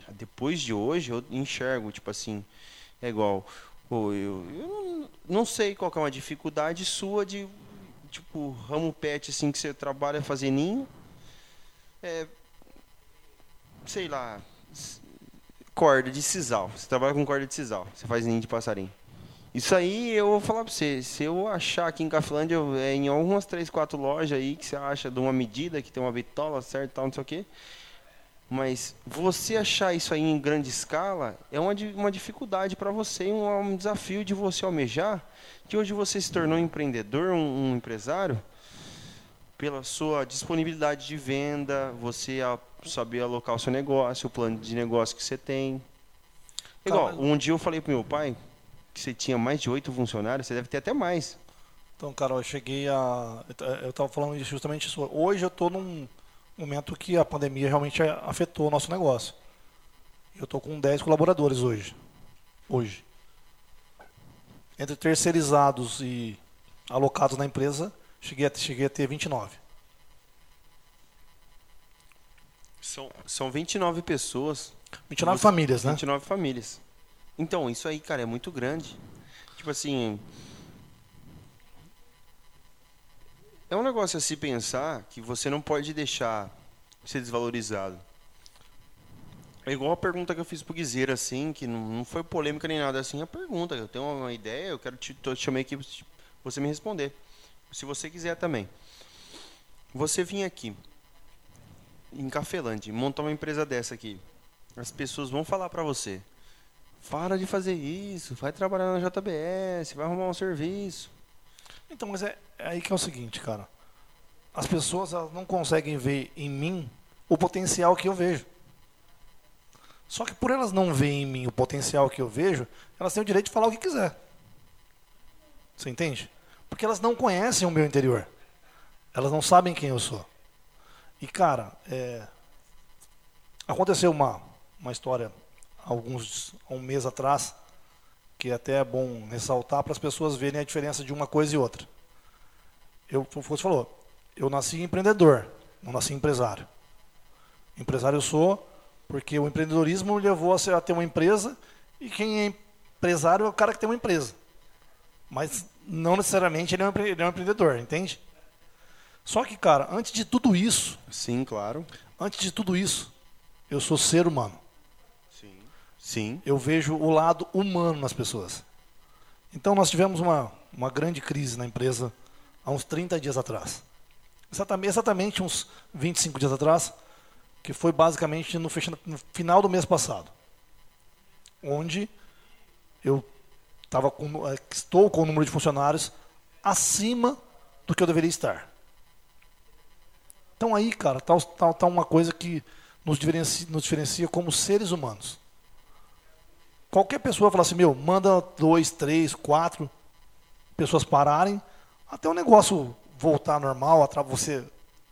Depois de hoje, eu enxergo, tipo assim, é igual. Eu, eu não, sei qual é uma dificuldade sua de, tipo, ramo pet, assim, que você trabalha fazer ninho. É, sei lá, corda de sisal. Você trabalha com corda de sisal. Você faz ninho de passarinho. Isso aí eu vou falar pra você. Se eu achar aqui em Caflândia, é, em algumas 3, 4 lojas aí que você acha de uma medida, que tem uma bitola certo tal, não sei o quê. Mas você achar isso aí em grande escala é uma, uma dificuldade para você, um, um desafio de você almejar, que hoje você se tornou um empreendedor, um, um empresário, pela sua disponibilidade de venda, você a, saber alocar o seu negócio, o plano de negócio que você tem. Igual, um dia eu falei pro meu pai que você tinha mais de oito funcionários, você deve ter até mais. Então, Carol, eu cheguei a. Eu estava falando justamente isso. Hoje eu estou num momento que a pandemia realmente afetou o nosso negócio. Eu estou com 10 colaboradores hoje. Hoje. Entre terceirizados e alocados na empresa, cheguei a, cheguei a ter 29. São, são 29 pessoas. 29 você, famílias, né? 29 famílias. Então, isso aí, cara, é muito grande. Tipo assim, É um negócio a se pensar que você não pode deixar ser desvalorizado. É igual a pergunta que eu fiz pro Guizeira, assim, que não, não foi polêmica nem nada assim. A pergunta, eu tenho uma ideia, eu quero te, te chamei aqui pra você me responder. Se você quiser também. Você vir aqui, em Cafelândia, montar uma empresa dessa aqui. As pessoas vão falar para você. Para de fazer isso, vai trabalhar na JBS, vai arrumar um serviço. Então, mas é, é aí que é o seguinte, cara. As pessoas não conseguem ver em mim o potencial que eu vejo. Só que por elas não verem em mim o potencial que eu vejo, elas têm o direito de falar o que quiser. Você entende? Porque elas não conhecem o meu interior. Elas não sabem quem eu sou. E, cara, é... aconteceu uma, uma história alguns um mês atrás que até é bom ressaltar para as pessoas verem a diferença de uma coisa e outra. Eu, como você falou, eu nasci empreendedor, não nasci empresário. Empresário eu sou porque o empreendedorismo me levou a, ter uma empresa e quem é empresário é o cara que tem uma empresa. Mas não necessariamente ele é um, ele é um empreendedor, entende? Só que, cara, antes de tudo isso. Sim, claro. Antes de tudo isso, eu sou ser humano. Sim. Eu vejo o lado humano nas pessoas. Então nós tivemos uma, uma grande crise na empresa há uns 30 dias atrás. Exatamente, exatamente uns 25 dias atrás, que foi basicamente no, no final do mês passado. Onde eu com, eh, estou com o número de funcionários acima do que eu deveria estar. Então aí, cara, tá, tá, tá uma coisa que nos diferencia, nos diferencia como seres humanos. Qualquer pessoa fala assim, meu, manda dois, três, quatro pessoas pararem, até o negócio voltar normal, você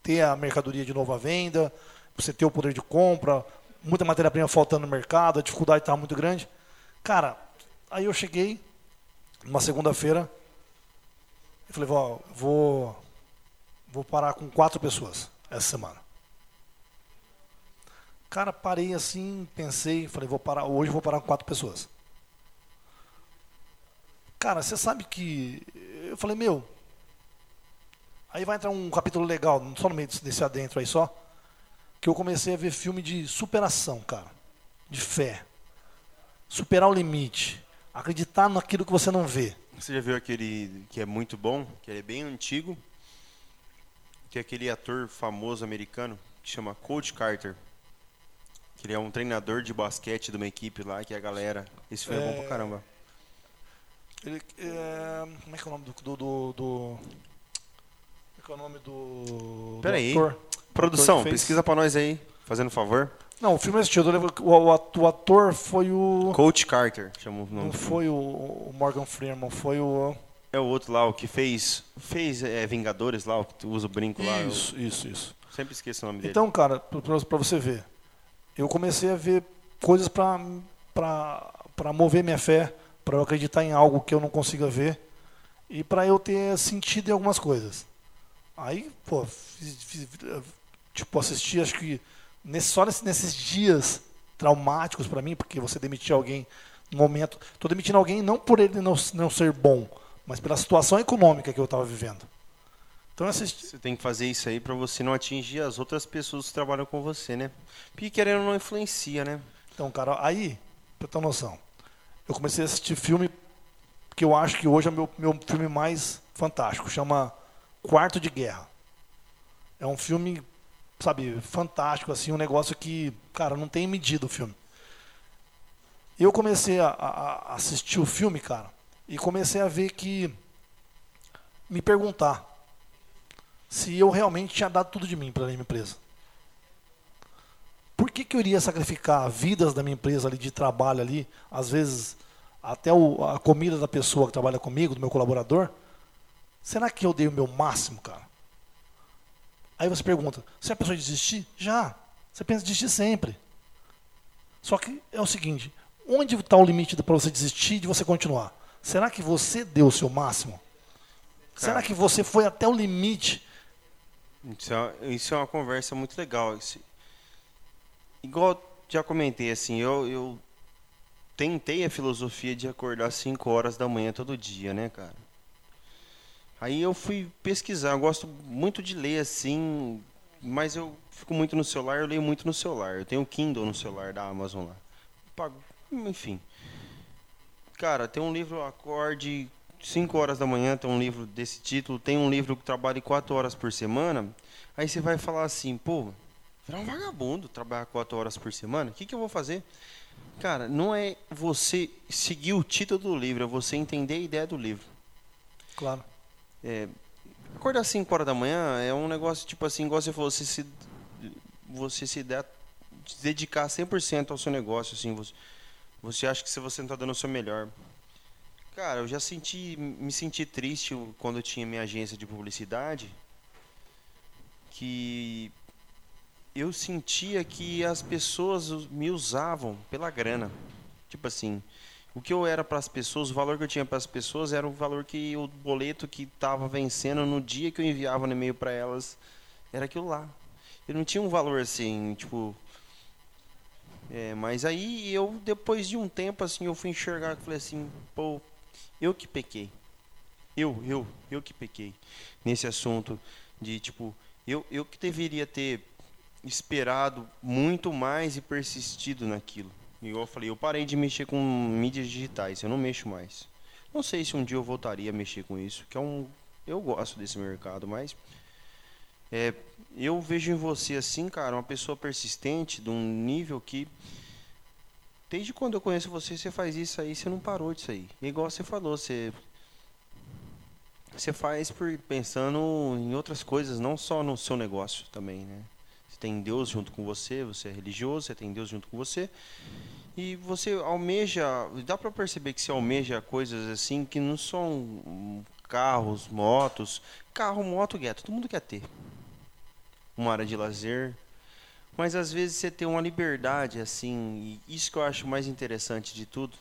ter a mercadoria de novo à venda, você ter o poder de compra, muita matéria-prima faltando no mercado, a dificuldade estava muito grande. Cara, aí eu cheguei, numa segunda-feira, eu falei, vou, vou parar com quatro pessoas essa semana. Cara, parei assim, pensei, falei, vou parar, hoje vou parar com quatro pessoas. Cara, você sabe que. Eu falei, meu. Aí vai entrar um capítulo legal, só no meio desse adentro aí só. Que eu comecei a ver filme de superação, cara. De fé. Superar o limite. Acreditar naquilo que você não vê. Você já viu aquele que é muito bom, que é bem antigo, que é aquele ator famoso americano que chama Coach Carter. Que ele é um treinador de basquete de uma equipe lá, que é a galera. Esse filme é, é bom pra caramba. Ele, é, como é que é o nome do. do, do, do como é que é o nome do. Peraí. Produção, pesquisa pra nós aí, fazendo favor. Não, o filme é assistido. O, ator foi o. Coach Carter, chamou o nome. Não foi o, o Morgan Freeman, foi o. É o outro lá, o que fez. Fez é, Vingadores lá, o que usa o brinco lá. Isso, eu... isso, isso. Sempre esqueço o nome dele. Então, cara, pra, pra você ver eu comecei a ver coisas para mover minha fé, para eu acreditar em algo que eu não consiga ver e para eu ter sentido em algumas coisas. Aí, pô, fiz, fiz, tipo, assisti, acho que nesse, só nesses dias traumáticos para mim, porque você demitir alguém no momento. Estou demitindo alguém não por ele não, não ser bom, mas pela situação econômica que eu estava vivendo. Então assisti... Você tem que fazer isso aí para você não atingir as outras pessoas que trabalham com você, né? Porque querendo não influencia, né? Então, cara, aí, pra ter uma noção, eu comecei a assistir filme que eu acho que hoje é o meu, meu filme mais fantástico, chama Quarto de Guerra. É um filme, sabe, fantástico, assim, um negócio que, cara, não tem medida o filme. Eu comecei a, a, a assistir o filme, cara, e comecei a ver que me perguntar se eu realmente tinha dado tudo de mim para a minha empresa. Por que, que eu iria sacrificar vidas da minha empresa ali de trabalho ali, às vezes até o, a comida da pessoa que trabalha comigo, do meu colaborador? Será que eu dei o meu máximo, cara? Aí você pergunta, se a pessoa desistir? Já. Você pensa em desistir sempre. Só que é o seguinte, onde está o limite para você desistir e de você continuar? Será que você deu o seu máximo? Cara. Será que você foi até o limite isso é, isso é uma conversa muito legal. igual já comentei, assim, eu, eu tentei a filosofia de acordar às 5 horas da manhã todo dia, né, cara? Aí eu fui pesquisar, eu gosto muito de ler assim, mas eu fico muito no celular, eu leio muito no celular. Eu tenho o Kindle no celular da Amazon lá. Pago, enfim. Cara, tem um livro Acorde 5 horas da manhã tem um livro desse título, tem um livro que trabalha 4 horas por semana, aí você vai falar assim, pô, virar um vagabundo, trabalhar 4 horas por semana, o que, que eu vou fazer? Cara, não é você seguir o título do livro, é você entender a ideia do livro. Claro. É, acordar 5 horas da manhã é um negócio tipo assim, igual você falou, você se, você se der, dedicar 100% ao seu negócio, assim, você, você acha que se você não está dando o seu melhor. Cara, eu já senti, me senti triste quando eu tinha minha agência de publicidade, que eu sentia que as pessoas me usavam pela grana. Tipo assim, o que eu era para as pessoas, o valor que eu tinha para as pessoas era o valor que o boleto que estava vencendo no dia que eu enviava no e-mail para elas era aquilo lá. Eu não tinha um valor assim, tipo. É, mas aí eu, depois de um tempo, assim, eu fui enxergar e falei assim, pô, eu que pequei. Eu, eu, eu que pequei nesse assunto de tipo, eu, eu que deveria ter esperado muito mais e persistido naquilo. Igual eu falei, eu parei de mexer com mídias digitais, eu não mexo mais. Não sei se um dia eu voltaria a mexer com isso, que é um eu gosto desse mercado, mas é, eu vejo em você assim, cara, uma pessoa persistente, de um nível que Desde quando eu conheço você, você faz isso aí, você não parou disso aí. igual você falou, você você faz por pensando em outras coisas, não só no seu negócio também, né? Você tem Deus junto com você, você é religioso, você tem Deus junto com você. E você almeja, dá para perceber que você almeja coisas assim que não são carros, motos. Carro, moto, gueto, todo mundo quer ter. Uma área de lazer, mas às vezes você tem uma liberdade assim, e isso que eu acho mais interessante de tudo.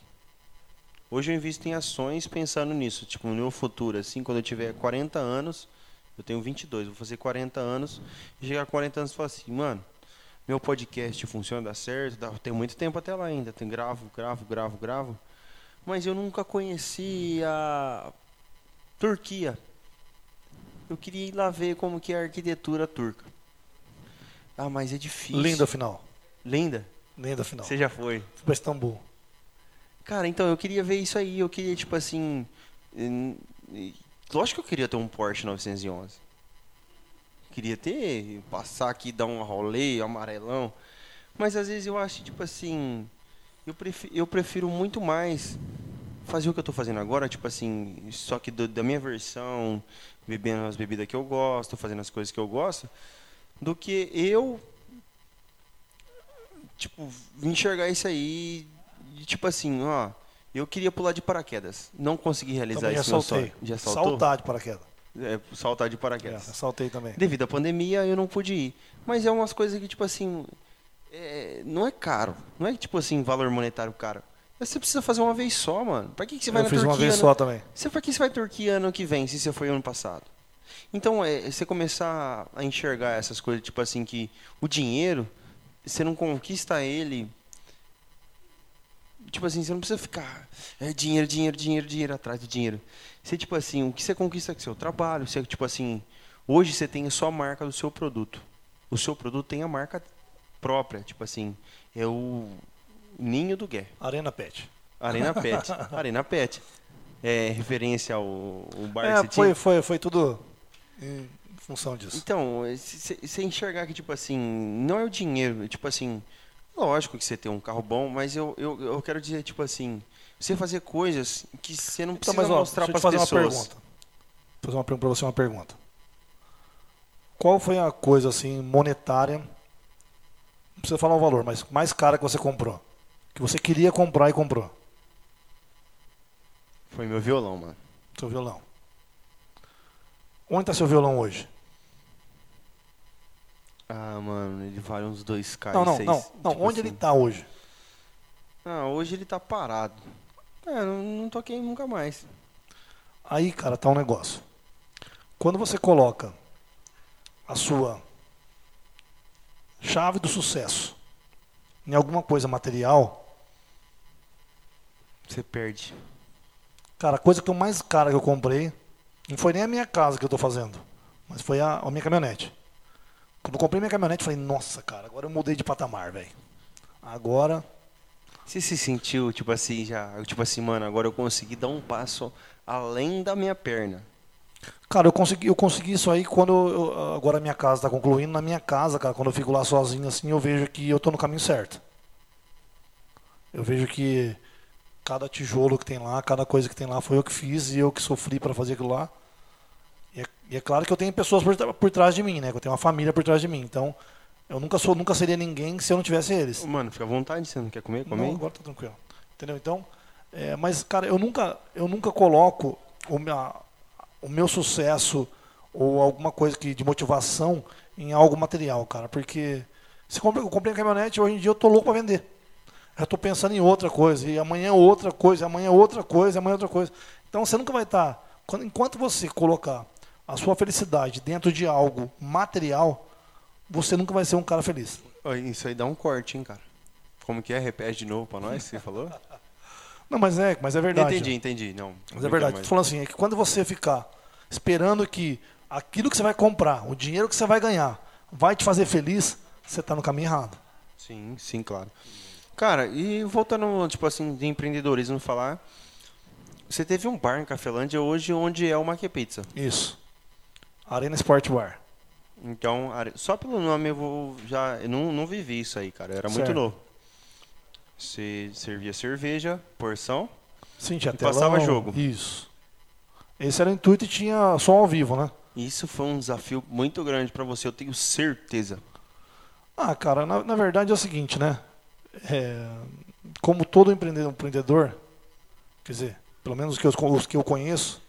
Hoje eu invisto em ações pensando nisso, tipo, no meu futuro, assim, quando eu tiver 40 anos, Eu tenho 22, vou fazer 40 anos. E chegar a 40 anos e falar assim, mano, meu podcast funciona, dá certo, dá, tem muito tempo até lá ainda. Tem gravo, gravo, gravo, gravo. Mas eu nunca conheci a Turquia. Eu queria ir lá ver como que é a arquitetura turca. Ah, mas é difícil. Linda final. Linda? Linda final. Você já foi. Fui pra Istambul. Cara, então eu queria ver isso aí. Eu queria, tipo assim. hum, Lógico que eu queria ter um Porsche 911. Queria ter, passar aqui, dar um rolê, amarelão. Mas às vezes eu acho, tipo assim. Eu prefiro, eu prefiro muito mais fazer o que eu tô fazendo agora, tipo assim, só que do- da minha versão, bebendo as bebidas que eu gosto, fazendo as coisas que eu gosto, do que eu tipo, enxergar isso aí, e, tipo assim, ó, eu queria pular de paraquedas, não consegui realizar Também já saltei. Já saltou? Saltar de paraquedas. É, saltar de É, paraquedas. saltei também. Devido à pandemia, eu não pude ir. Mas é umas coisas que, tipo assim, é, não é caro. Não é, tipo assim, valor monetário caro. Você precisa fazer uma vez só, mano. Pra que, que você vai Eu na fiz uma Turquia? vez ano- só também. Você, pra que você vai à Turquia ano que vem, se você foi ano passado? Então, é, você começar a enxergar essas coisas, tipo assim, que o dinheiro, você não conquista ele. Tipo assim, você não precisa ficar é, dinheiro, dinheiro, dinheiro, dinheiro atrás do dinheiro. Você, tipo assim, o que você conquista com o seu trabalho, você, tipo assim, hoje você tem a sua marca do seu produto. O seu produto tem a marca própria, tipo assim, é o ninho do Gué. Arena Pet. Arena Pet. (laughs) Arena Pet. É referência ao, ao bar que É, você foi, tinha. foi, foi tudo em função disso. Então, você enxergar que, tipo assim, não é o dinheiro, tipo assim, lógico que você tem um carro bom, mas eu, eu, eu quero dizer, tipo assim, você fazer coisas que você não Então, precisa mas ó, mostrar para as fazer pessoas. uma pergunta. Vou fazer uma pergunta pra você uma pergunta. Qual foi a coisa assim monetária? Não precisa falar o valor, mas mais cara que você comprou, que você queria comprar e comprou. Foi meu violão, mano. Seu violão. Onde está seu violão hoje? Ah, mano, ele vale uns 2K. não, não, seis, não, não. tipo Onde assim. ele está hoje? Ah, hoje ele tá parado. É, não, não toquei nunca mais. Aí, cara, tá um negócio. Quando você coloca a sua chave do sucesso em alguma coisa material, Você perde. cara, a coisa que eu mais cara que eu comprei não foi nem a minha casa que eu tô fazendo, mas foi a, a minha caminhonete. Quando eu comprei minha caminhonete, falei, nossa, cara, agora eu mudei de patamar, velho. Agora, Você se sentiu, tipo assim, já, tipo assim, mano, agora eu consegui dar um passo além da minha perna. Cara, eu consegui, eu consegui isso aí quando eu- agora a minha casa está concluindo. Na minha casa, cara, quando eu fico lá sozinho assim, eu vejo que eu tô no caminho certo. Eu vejo que cada tijolo que tem lá, cada coisa que tem lá foi eu que fiz e eu que sofri para fazer aquilo lá. E é, é claro que eu tenho pessoas por, por trás de mim, né? Que eu tenho uma família por trás de mim. Então, eu nunca sou, nunca seria ninguém se eu não tivesse eles. Mano, fica à vontade, você não quer comer? Não, Comer? agora tá tranquilo. Entendeu? Então, é, mas, cara, eu nunca, eu nunca coloco o, minha- o meu sucesso ou alguma coisa que, de motivação em algo material, cara. Porque se compra- eu comprei a caminhonete, hoje em dia eu tô louco para vender. Já tô pensando em outra coisa, e amanhã outra coisa, amanhã outra coisa, amanhã outra coisa. Então você nunca vai estar. quando- enquanto você colocar a sua felicidade dentro de algo material, você nunca vai ser um cara feliz. Isso aí dá um corte, hein, cara. Como que é? Repete de novo pra nós, você falou? (laughs) Não, mas é, mas é verdade. entendi, entendi. Não, Mas é verdade. Tô falando assim, é que quando você ficar esperando que aquilo que você vai comprar, o dinheiro que você vai ganhar, vai te fazer feliz, você está no caminho errado. Sim, sim, claro. Cara, e voltando, tipo assim, de empreendedorismo falar, você teve um bar em Cafelândia hoje onde é o Mac Pizza. Isso. Arena Sport Bar. Então, só pelo nome eu vou já, eu não, não vivi isso aí, cara. Eu era muito Certo. novo. Você servia cerveja, porção. Sim, tinha E telão. passava jogo. Isso. Esse era o intuito e tinha som ao vivo, né? Isso foi um desafio muito grande pra você, eu tenho certeza. Ah, cara, na, na verdade é o seguinte, né? É, como todo empreendedor, empreendedor, quer dizer, pelo menos os que, eu, os que eu conheço,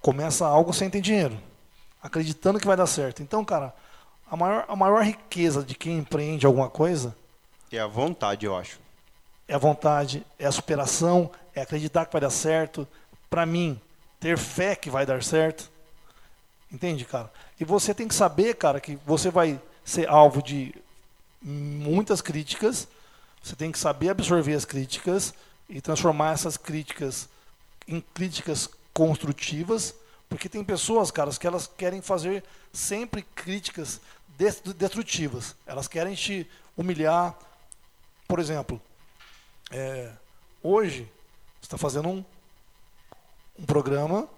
começa algo sem ter dinheiro, acreditando que vai dar certo. Então, cara, a maior, a maior riqueza de quem empreende alguma coisa É a vontade, eu acho. é a vontade, é a superação, é acreditar que vai dar certo. Para mim, ter fé que vai dar certo. Entende, cara? E você tem que saber, cara, que você vai ser alvo de muitas críticas. Você tem que saber absorver as críticas e transformar essas críticas em críticas construtivas, porque tem pessoas, caras, que elas querem fazer sempre críticas destrutivas. Elas querem te humilhar. Por exemplo, é, hoje você está fazendo um, um programa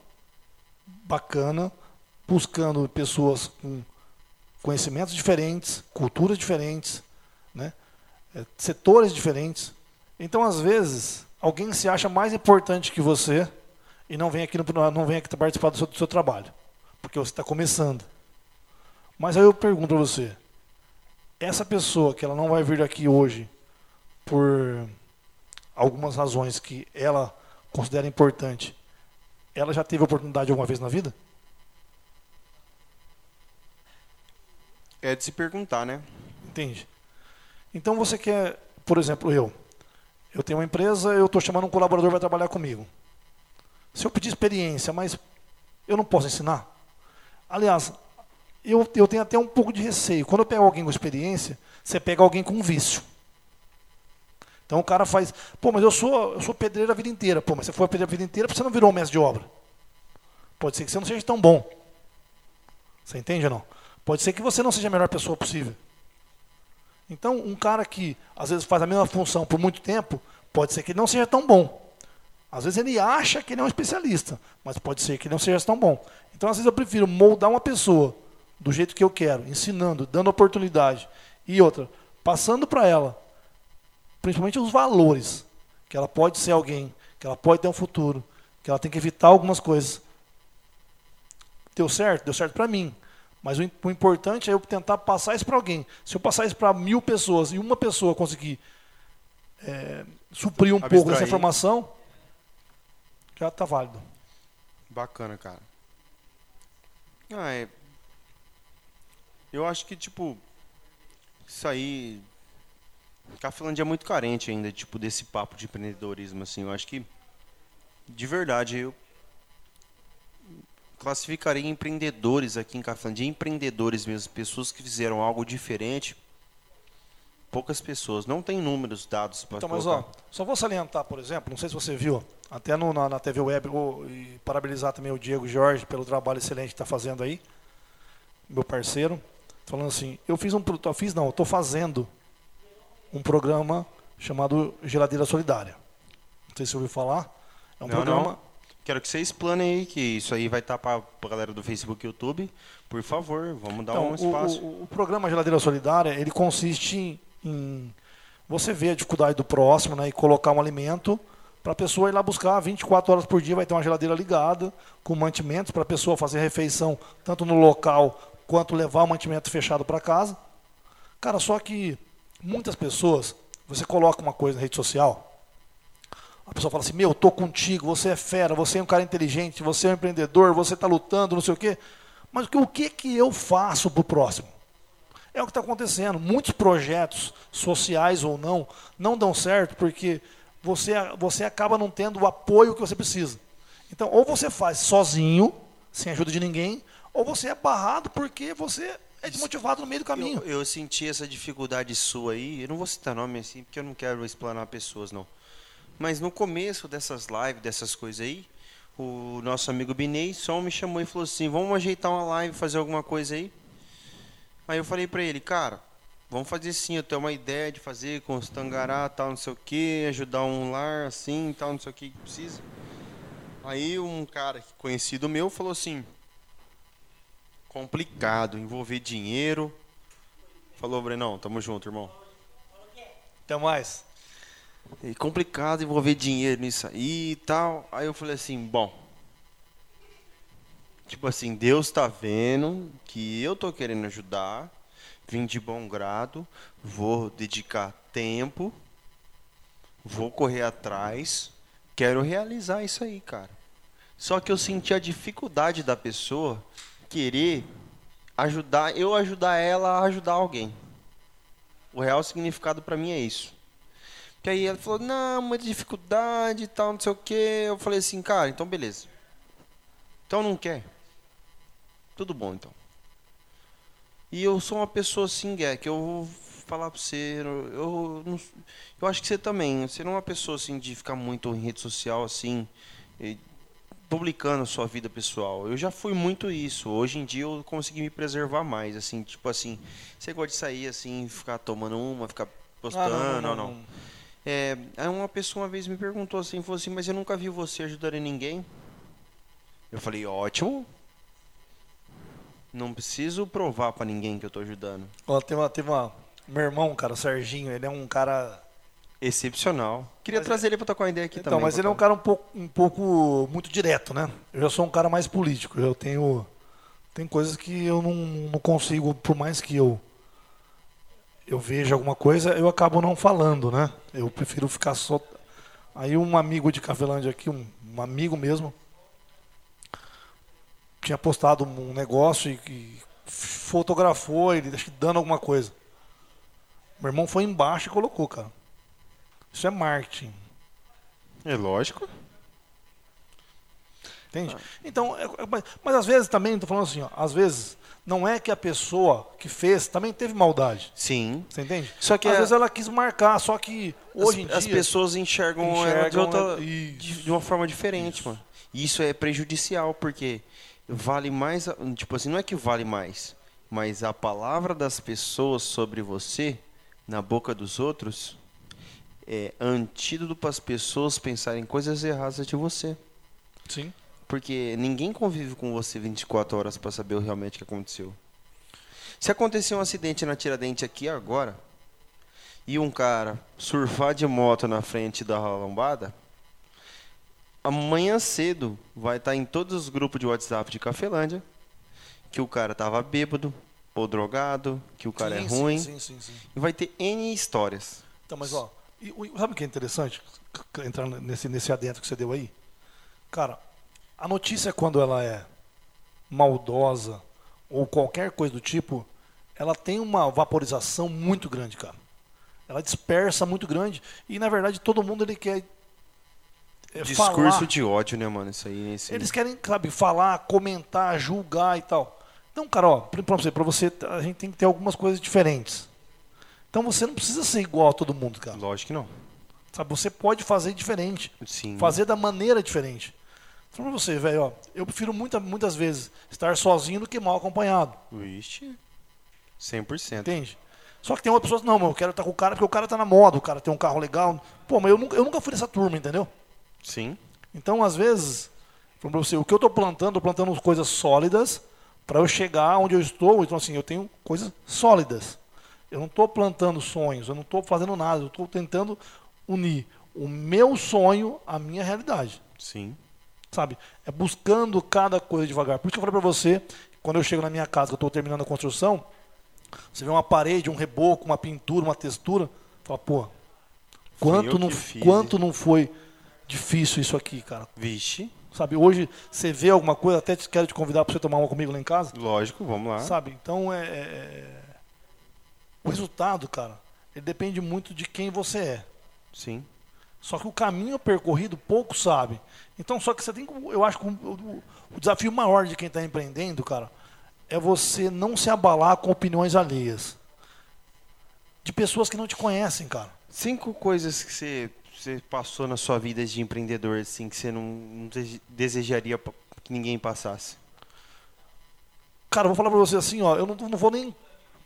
bacana, buscando pessoas com conhecimentos diferentes, culturas diferentes, né? É, setores diferentes. Então, às vezes, alguém se acha mais importante que você e não vem aqui, no, não vem aqui participar do seu, do seu trabalho, porque você está começando. Mas aí eu pergunto para você, essa pessoa que ela não vai vir aqui hoje por algumas razões que ela considera importante, ela já teve oportunidade alguma vez na vida? É de se perguntar, né? Entende? Então você quer, por exemplo, eu. Eu tenho uma empresa, eu estou chamando um colaborador para trabalhar comigo. Se eu pedir experiência, mas eu não posso ensinar. Aliás, eu, eu tenho até um pouco de receio. Quando eu pego alguém com experiência, você pega alguém com vício. Então o cara faz, pô, mas eu sou, eu sou pedreiro a vida inteira. Pô, mas você foi pedreiro a vida inteira você não virou um mestre de obra. Pode ser que você não seja tão bom. Você entende ou não? Pode ser que você não seja a melhor pessoa possível. Então, um cara que às vezes faz a mesma função por muito tempo, pode ser que ele não seja tão bom. Às vezes ele acha que ele é um especialista, mas pode ser que ele não seja tão bom. Então, às vezes eu prefiro moldar uma pessoa do jeito que eu quero, ensinando, dando oportunidade. E outra, passando para ela, principalmente os valores, que ela pode ser alguém, que ela pode ter um futuro, que ela tem que evitar algumas coisas. Deu certo? Deu certo para mim. Mas o, o, importante é eu tentar passar isso para alguém. Se eu passar isso para mil pessoas e uma pessoa conseguir é, suprir um Abstrair. pouco dessa informação, já está válido. Bacana, cara. Ah, é... Eu acho que, tipo, isso aí. Cafelândia é muito carente ainda, tipo, desse papo de empreendedorismo, assim. Eu acho que, de verdade, eu classificaria empreendedores aqui em Cafelândia, empreendedores mesmo, pessoas que fizeram algo diferente. Poucas pessoas, não tem números dados para Então, mas ó, só vou salientar, por exemplo, não sei se você viu, até no, na, na TV Web, oh, e parabenizar também o Diego Jorge pelo trabalho excelente que está fazendo aí, meu parceiro, falando assim, eu fiz um, eu fiz não, estou fazendo um programa chamado Geladeira Solidária. Não sei se você ouviu falar. É um não, programa não. Quero que você explane aí, que isso aí vai estar para a galera do Facebook e YouTube. Por favor, vamos dar então, um espaço. O, o, o, programa Geladeira Solidária, ele consiste em você ver a dificuldade do próximo né, e colocar um alimento para a pessoa ir lá buscar 24 horas por dia, vai ter uma geladeira ligada, com mantimentos para a pessoa fazer refeição tanto no local quanto levar o mantimento fechado para casa. Cara, só que muitas pessoas, você coloca uma coisa na rede social, a pessoa fala assim: Meu, tô contigo, você é fera, você é um cara inteligente, você é um empreendedor, você está lutando, não sei o quê. Mas o que, que eu faço para o próximo? É o que está acontecendo. Muitos projetos, sociais ou não, não dão certo porque você, você acaba não tendo o apoio que você precisa. Então, ou você faz sozinho, sem ajuda de ninguém, ou você é barrado porque você é desmotivado no meio do caminho. Eu, eu senti essa dificuldade sua aí. Eu não vou citar nome assim, porque eu não quero explanar pessoas, não. Mas no começo dessas lives, dessas coisas aí, o nosso amigo Binei só me chamou e falou assim: vamos ajeitar uma live, fazer alguma coisa aí. Aí eu falei pra ele, cara, vamos fazer sim, eu tenho uma ideia de fazer com os tangará, tal, não sei o que, ajudar um lar assim, tal, não sei o que precisa. Aí um cara conhecido meu falou assim: complicado, envolver dinheiro. Falou, Brenão, tamo junto, irmão. Até mais. Complicado envolver dinheiro nisso aí e tal. Aí eu falei assim, bom. Tipo assim, Deus está vendo que eu tô querendo ajudar, vim de bom grado, vou dedicar tempo, vou correr atrás, quero realizar isso aí, cara. Só que eu senti a dificuldade da pessoa querer ajudar, eu ajudar ela a ajudar alguém. O real significado para mim é isso. Que aí ela falou, não, muita dificuldade e tal, não sei o quê. Eu falei assim, cara, então beleza. Então não quer. Tudo bom, então. E eu sou uma pessoa assim, Gé, que eu vou falar pra você, eu, eu, não- eu acho que você também, você não é uma pessoa assim de ficar muito em rede social assim, publicando a sua vida pessoal. Eu já fui muito isso. Hoje em dia eu consegui me preservar mais, assim, tipo assim, você gosta de sair assim, ficar tomando uma, ficar postando, Ah, não, não. É, aí uma pessoa uma vez me perguntou assim, falou assim, mas eu nunca vi você ajudando ninguém. Eu falei, ótimo. Não preciso provar pra ninguém que eu tô ajudando. Ó, tem uma, tem uma. Meu irmão, cara, o Serginho, ele é um cara. Excepcional. Queria Mas- trazer ele pra tocar uma ideia aqui Então, também. mas ele é um cara um pouco, um pouco muito direto, né? Eu já sou um cara mais político. Eu tenho. Tem coisas que eu não, não consigo, por mais que eu eu veja alguma coisa, eu acabo não falando, né? Eu prefiro ficar só. Aí um amigo de Cafelândia aqui, um, um amigo mesmo, tinha postado um negócio e, e fotografou ele acho que dando alguma coisa. Meu irmão foi embaixo e colocou, cara. Isso é marketing. É lógico. Entende? Então, é- é- mas, mas às vezes também, tô falando assim, ó, às vezes não é que a pessoa que fez também teve maldade. Sim. Você entende? Só que às a- vezes ela quis marcar, só que hoje as, em as dia pessoas enxergam, ela de, enxergam outra, de, Isso. de uma forma diferente, mano. E isso é prejudicial, porque vale mais. Tipo assim, não é que vale mais, mas a palavra das pessoas sobre você, na boca dos outros, é antídoto para as pessoas pensarem coisas erradas de você. sim, Porque ninguém convive com você 24 horas para saber o realmente que aconteceu. Se acontecer um acidente na Tiradentes aqui agora, e um cara surfar de moto na frente da lombada, amanhã cedo vai estar em todos os grupos de WhatsApp de Cafelândia que o cara tava bêbado ou drogado, que o cara sim, é sim, ruim, Sim, sim, sim. e vai ter N histórias. Então, mas ó, sabe o que é interessante? Entrar nesse, nesse adentro que você deu aí? Cara, a notícia quando ela é maldosa ou qualquer coisa do tipo, ela tem uma vaporização muito grande, cara. Ela dispersa muito grande e na verdade todo mundo ele quer é, Discurso falar. de ódio, né, mano? Isso aí. Esse... Eles querem, sabe, falar, comentar, julgar e tal. Então, cara, ó, pra você, pra você, a gente tem que ter algumas coisas diferentes. Então você não precisa ser igual a todo mundo, cara. Lógico que não. Sabe, você pode fazer diferente. Sim. Fazer da maneira diferente. Então, pra você, velho, ó, eu prefiro muita, muitas vezes estar sozinho do que mal acompanhado. Vixe. 100%. Entende? Só que tem outras pessoas, não, mas eu quero estar com o cara porque o cara tá na moda, o cara tem um carro legal. Pô, mas eu nunca, eu nunca fui dessa turma, entendeu? Sim. Então, às vezes, pra você, o que eu estou plantando, estou plantando coisas sólidas para eu chegar onde eu estou. Então, assim, eu tenho coisas sólidas. Eu não estou plantando sonhos, eu não estou fazendo nada, eu estou tentando unir o meu sonho à minha realidade. Sim. Sabe? É buscando cada coisa devagar. Por isso que eu falei para você, quando eu chego na minha casa, que eu estou terminando a construção, você vê uma parede, um reboco, uma pintura, uma textura, fala, pô, quanto não, fiz, quanto não foi difícil isso aqui, cara. Vixe. Sabe, hoje você vê alguma coisa, até te, quero te convidar para você tomar uma comigo lá em casa. Lógico, vamos lá. Sabe? Então é, é- O resultado, cara, ele depende muito de quem você é. Sim. Só que o caminho percorrido, pouco sabe. Então, só que você tem que. Eu acho que o, o- o desafio maior de quem está empreendendo, cara, é você não se abalar com opiniões alheias. De pessoas que não te conhecem, cara. Cinco coisas que você, você passou na sua vida de empreendedor, assim, que você não, não dese- desejaria que ninguém passasse. Cara, vou falar pra você assim, ó. Eu não, não vou nem.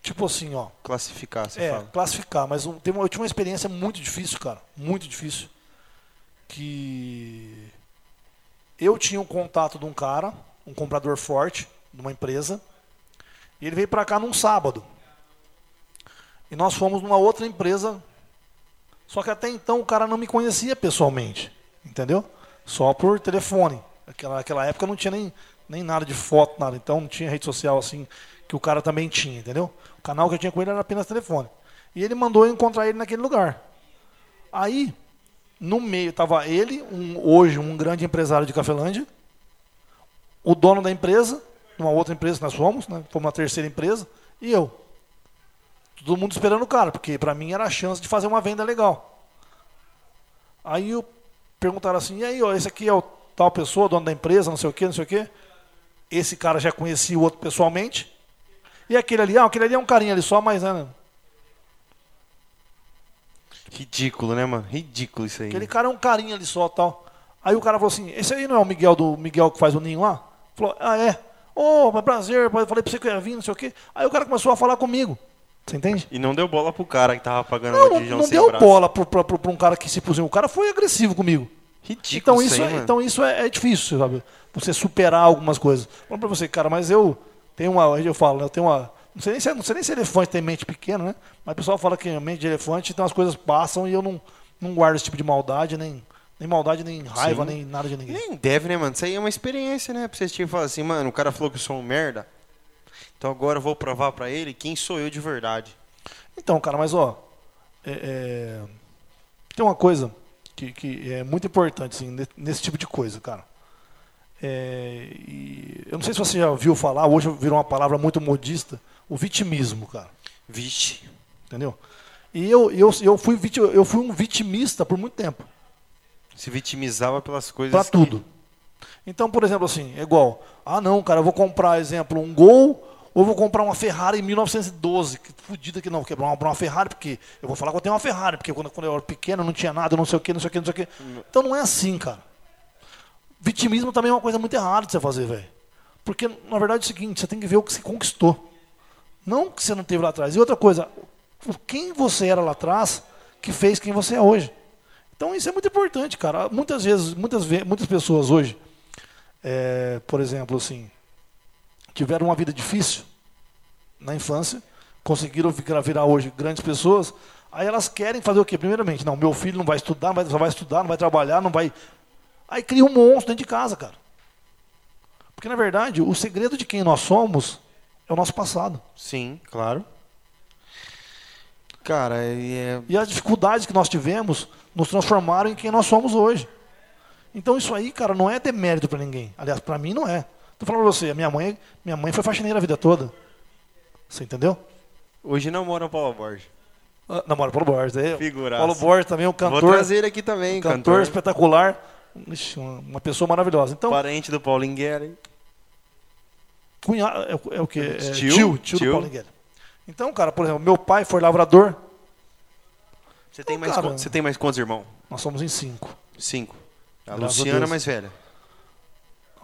Tipo assim, ó. Classificar, você É, fala. classificar, mas um- uma- eu tive uma experiência muito difícil, cara. Muito difícil. Que eu tinha um contato de um cara, um comprador forte, de uma empresa, e ele veio pra cá num sábado. E nós fomos numa outra empresa. Só que até então o cara não me conhecia pessoalmente. Entendeu? Só por telefone. Naquela, naquela época não tinha nem, nem nada de foto, nada. Então não tinha rede social assim que o cara também tinha, entendeu? O canal que eu tinha com ele era apenas telefone. E ele mandou eu encontrar ele naquele lugar. Aí, no meio, estava ele, um, hoje um grande empresário de Cafelândia, o dono da empresa, uma outra empresa que nós fomos, né? fomos uma terceira empresa, e eu. Todo mundo esperando o cara, porque para mim era a chance de fazer uma venda legal. Aí eu perguntaram assim, e aí, ó, esse aqui é o tal pessoa, dono da empresa, não sei o quê, não sei o quê. esse cara já conhecia o outro pessoalmente. E aquele ali, ah, aquele ali é um carinha ali só, mas né, Ridículo, né, mano? Ridículo isso aí. aquele cara é um carinha ali só tal. Aí o cara falou assim: esse aí não é o Miguel do Miguel que faz o ninho lá? Falou, ah, é. Ô, oh, prazer, falei pra você que eu ia vir, não sei o quê. Aí o cara começou a falar comigo. Você entende? E não deu bola pro cara que tava pagando Não, o não, deu braço. bola pro, pro, pro, pra um cara que se pusiu. O cara foi agressivo comigo. Ridículo Então isso, aí, é, então isso é, é difícil, sabe? Você superar algumas coisas. Falo pra você, cara, mas eu tenho uma. Eu falo, né, eu tenho uma. Não sei, nem se, não sei nem se elefante tem mente pequena, né? Mas o pessoal fala que a mente de elefante, então as coisas passam e eu não, não guardo esse tipo de maldade, nem, nem maldade, nem raiva, Sim. nem nada de ninguém. Nem deve, né, mano? Isso aí é uma experiência, né? Pra vocês tipo falar assim, mano, o cara falou que eu sou um merda. Então agora eu vou provar pra ele quem sou eu de verdade. Então, cara, mas ó. é- é, tem uma coisa que, que é muito importante, assim, ne- nesse tipo de coisa, cara. É, eu não sei se você já ouviu falar, hoje virou uma palavra muito modista, o vitimismo, cara. Vixe. Entendeu? E eu, eu, eu, fui, eu fui um vitimista por muito tempo. Se vitimizava pelas coisas. Pra que- tudo. Então, por exemplo, assim, é igual. Ah, não, cara, eu vou comprar, exemplo, um Gol ou vou comprar uma Ferrari em 1912. Que fudida que não, quer comprar uma Ferrari, porque eu vou falar que eu tenho uma Ferrari, porque quando, quando eu era pequeno não tinha nada, não sei o que, não sei o que, não sei o que. Então não é assim, cara. Vitimismo também é uma coisa muito errada de você fazer, velho. Porque, na verdade, é o seguinte, você tem que ver o que você conquistou. Não o que você não teve lá atrás. E outra coisa, quem você era lá atrás que fez quem você é hoje. Então isso é muito importante, cara. Muitas vezes, muitas, muitas pessoas hoje, é, por exemplo, assim, tiveram uma vida difícil na infância, conseguiram virar, virar hoje grandes pessoas, aí elas querem fazer o quê? Primeiramente, não, meu filho não vai estudar, não vai, só vai estudar, não vai trabalhar, não vai. Aí cria um monstro dentro de casa, cara. Porque na verdade, o segredo de quem nós somos é o nosso passado. Sim, claro. Cara, é. E as dificuldades que nós tivemos nos transformaram em quem nós somos hoje. Então isso aí, cara, não é demérito para ninguém. Aliás, para mim não é. Tô falando pra você, a minha mãe, minha mãe foi faxineira a vida toda. Você entendeu? Hoje não mora o Paulo Borges. Ah, Namora Paulo Borges. É, Figuraça. Paulo Borges também é um Vou cantor, trazer ele aqui também, cantor, cantor. espetacular. Ixi, uma, uma pessoa maravilhosa. Então, Parente do Paulo Guerra. cunhado, é, o- é o que? É, Tio? tio, tio, Tio. do Paulo Guedes. Então, cara, por exemplo, meu pai foi lavrador. Você tem, Ô, mais cara. você tem mais quantos irmãos? Nós somos em cinco. Cinco. A Graças a Luciana Deus. mais velha.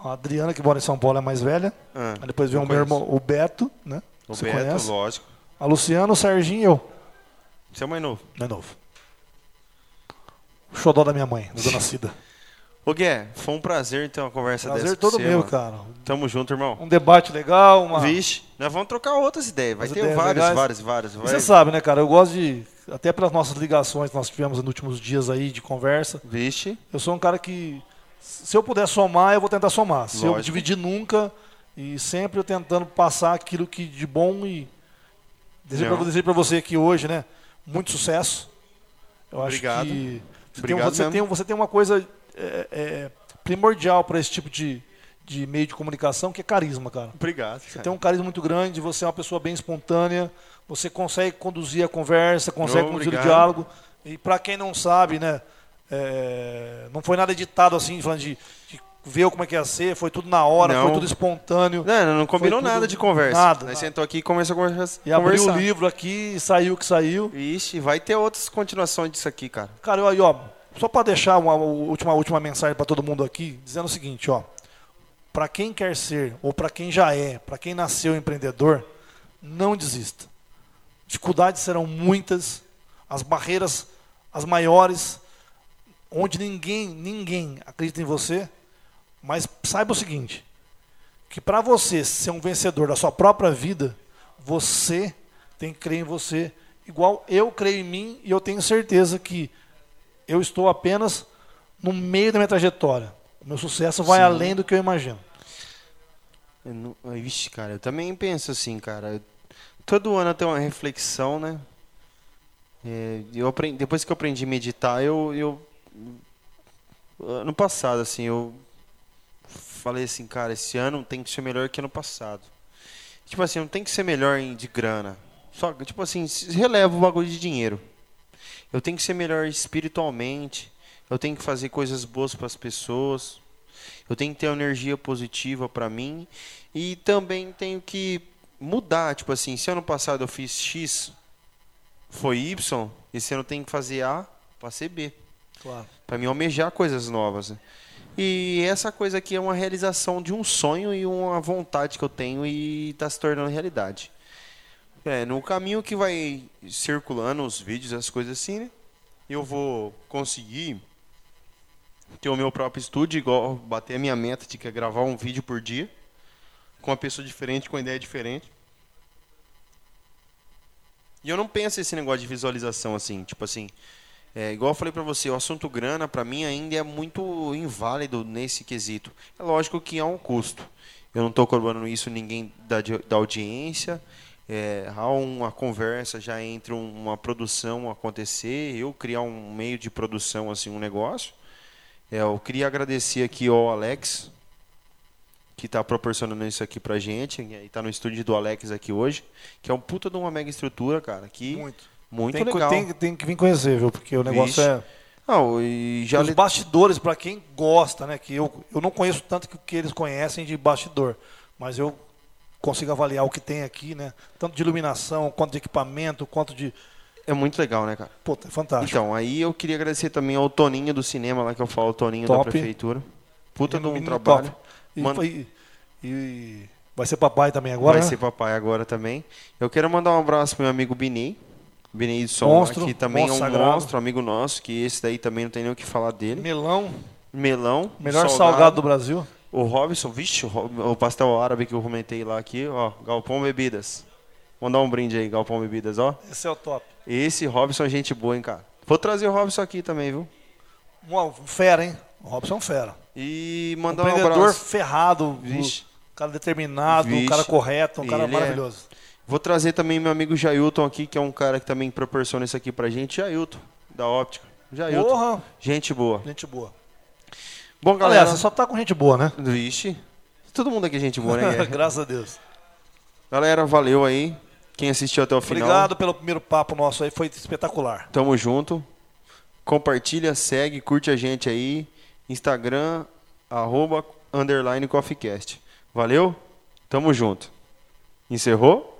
A Adriana, que mora em São Paulo, é mais velha. Ah, Aí depois vem o meu conheço. irmão, o Beto, né? O Você Beto, conhece? lógico. A Luciana, o Serginho e eu. Você é mais novo. Não é novo. O xodó da minha mãe, da dona Cida. (laughs) Ô Gué, foi um prazer ter uma conversa Prazer dessa. todo com você, meu, mano. cara. Tamo junto, irmão. Um debate legal, uma. Vixe, nós vamos trocar outras ideias. Vai As ter ideias várias, legais. várias, várias, várias. Você sabe, né, cara? Eu gosto de. Até pelas nossas ligações que nós tivemos nos últimos dias aí de conversa. Vixe. Eu sou um cara que. Se eu puder somar, eu vou tentar somar. Se eu Lógico. dividir nunca. E sempre eu tentando passar aquilo que de bom e. Desejo pra você aqui hoje, né? Muito sucesso. Eu Obrigado. acho que. Você, Obrigado tem, você, tem, você tem uma coisa é, é, primordial para esse tipo de, de meio de comunicação, que é carisma, cara. Obrigado. Você tem um carisma muito grande, você é uma pessoa bem espontânea, você consegue conduzir a conversa, consegue conduzir Obrigado. o diálogo. E para quem não sabe, né, é, não foi nada editado assim, falando de, de ver como é que ia ser, foi tudo na hora, Não. foi tudo espontâneo. Não, não combinou tudo- nada de conversa. nada, Nós nada. sentou aqui e começou a conversa. E abriu conversar. o livro aqui, e saiu o que saiu. Ixi, vai ter outras continuações disso aqui, cara. Cara, aí, ó, só para deixar uma última, última mensagem para todo mundo aqui, dizendo o seguinte, ó. Para quem quer ser, ou para quem já é, para quem nasceu empreendedor, não desista. Dificuldades serão muitas, as barreiras as maiores, onde ninguém, ninguém acredita em você, mas saiba o seguinte, que para você ser um vencedor da sua própria vida, você tem que crer em você, igual eu creio em mim e eu tenho certeza que eu estou apenas no meio da minha trajetória. O meu sucesso vai Sim. além do que eu imagino. Eu não... Vixe, cara, eu também penso assim, cara. Todo ano eu tenho uma reflexão, né? É, eu aprendi, depois que eu aprendi a meditar, eu, eu. Ano passado, assim, eu falei assim, cara, esse ano tem que ser melhor que ano passado. Tipo assim, não tem que ser melhor de grana. Só, tipo assim, releva o bagulho de dinheiro. Eu tenho que ser melhor espiritualmente. Eu tenho que fazer coisas boas para as pessoas. Eu tenho que ter energia positiva para mim e também tenho que mudar, tipo assim, se ano passado eu fiz X, foi Y, esse ano eu tenho que fazer A para ser B. Claro. Para mim almejar coisas novas. né? E essa coisa aqui é uma realização de um sonho e uma vontade que eu tenho e está se tornando realidade. É, no caminho que vai circulando os vídeos, as coisas assim, né? Eu vou conseguir ter o meu próprio estúdio, igual bater a minha meta de que é gravar um vídeo por dia, com uma pessoa diferente, com uma ideia diferente. E eu não penso esse negócio de visualização assim, tipo assim, é, igual eu falei pra você, o assunto grana pra mim ainda é muito inválido nesse quesito. É lógico que há um custo. Eu não estou cobrando isso ninguém da, da audiência. É, há uma conversa já entre um- uma produção acontecer, eu criar um meio de produção assim, um negócio. É, eu queria agradecer aqui ao Alex que está proporcionando isso aqui pra gente, e está no estúdio do Alex aqui hoje, que é um puta de uma mega estrutura, cara, que Muito. Muito tem, legal. Tem, que- tem que vir conhecer, viu? Porque o negócio Vixe. é. Não, e já Os le- bastidores, para quem gosta, né? Que eu, eu não conheço tanto que, que eles conhecem de bastidor, mas eu consigo avaliar o que tem aqui, né? Tanto de iluminação, quanto de equipamento, quanto de. é muito legal, né, cara? Pô, é fantástico. Então, aí eu queria agradecer também ao Toninho do cinema lá que eu falo, o Toninho da Top. prefeitura. Puta de um Menino trabalho. top. E, Mano- foi- e vai ser papai também agora, Vai né? ser papai agora também. Eu quero mandar um abraço pro meu amigo Binei. Som, Monstro, que também monstro é um sagrado. monstro, amigo nosso, que esse daí também não tem nem o que falar dele. Melão, Melão. melhor salgado, do Brasil. O Robson, vixe, o pastel árabe que eu comentei lá aqui, ó, Galpão Bebidas. Mandar um brinde aí, Galpão Bebidas, ó. Esse é o top. Esse Robson é gente boa, hein, cara. Vou trazer o Robson aqui também, viu? Um, um fera, hein? O Robson é um fera. E Um mandar um abraço. ferrado, Vixe. um cara determinado, um Vixe. cara correto, um cara Ele é- maravilhoso. Vou trazer também meu amigo Jailton aqui, que é um cara que também proporciona isso aqui pra gente. Jailton, da óptica. Jailton. Porra, Gente boa. gente boa. Bom, galera. Galera, você só tá com gente boa, né? Vixe. Todo mundo aqui é gente boa, né? (laughs) Graças a Deus. galera, valeu aí. Quem assistiu até o final. Obrigado pelo primeiro papo nosso aí, foi espetacular. Tamo junto. Compartilha, segue, curte a gente aí. Instagram, arroba, underline, coffeecast. Valeu? Tamo junto. Encerrou?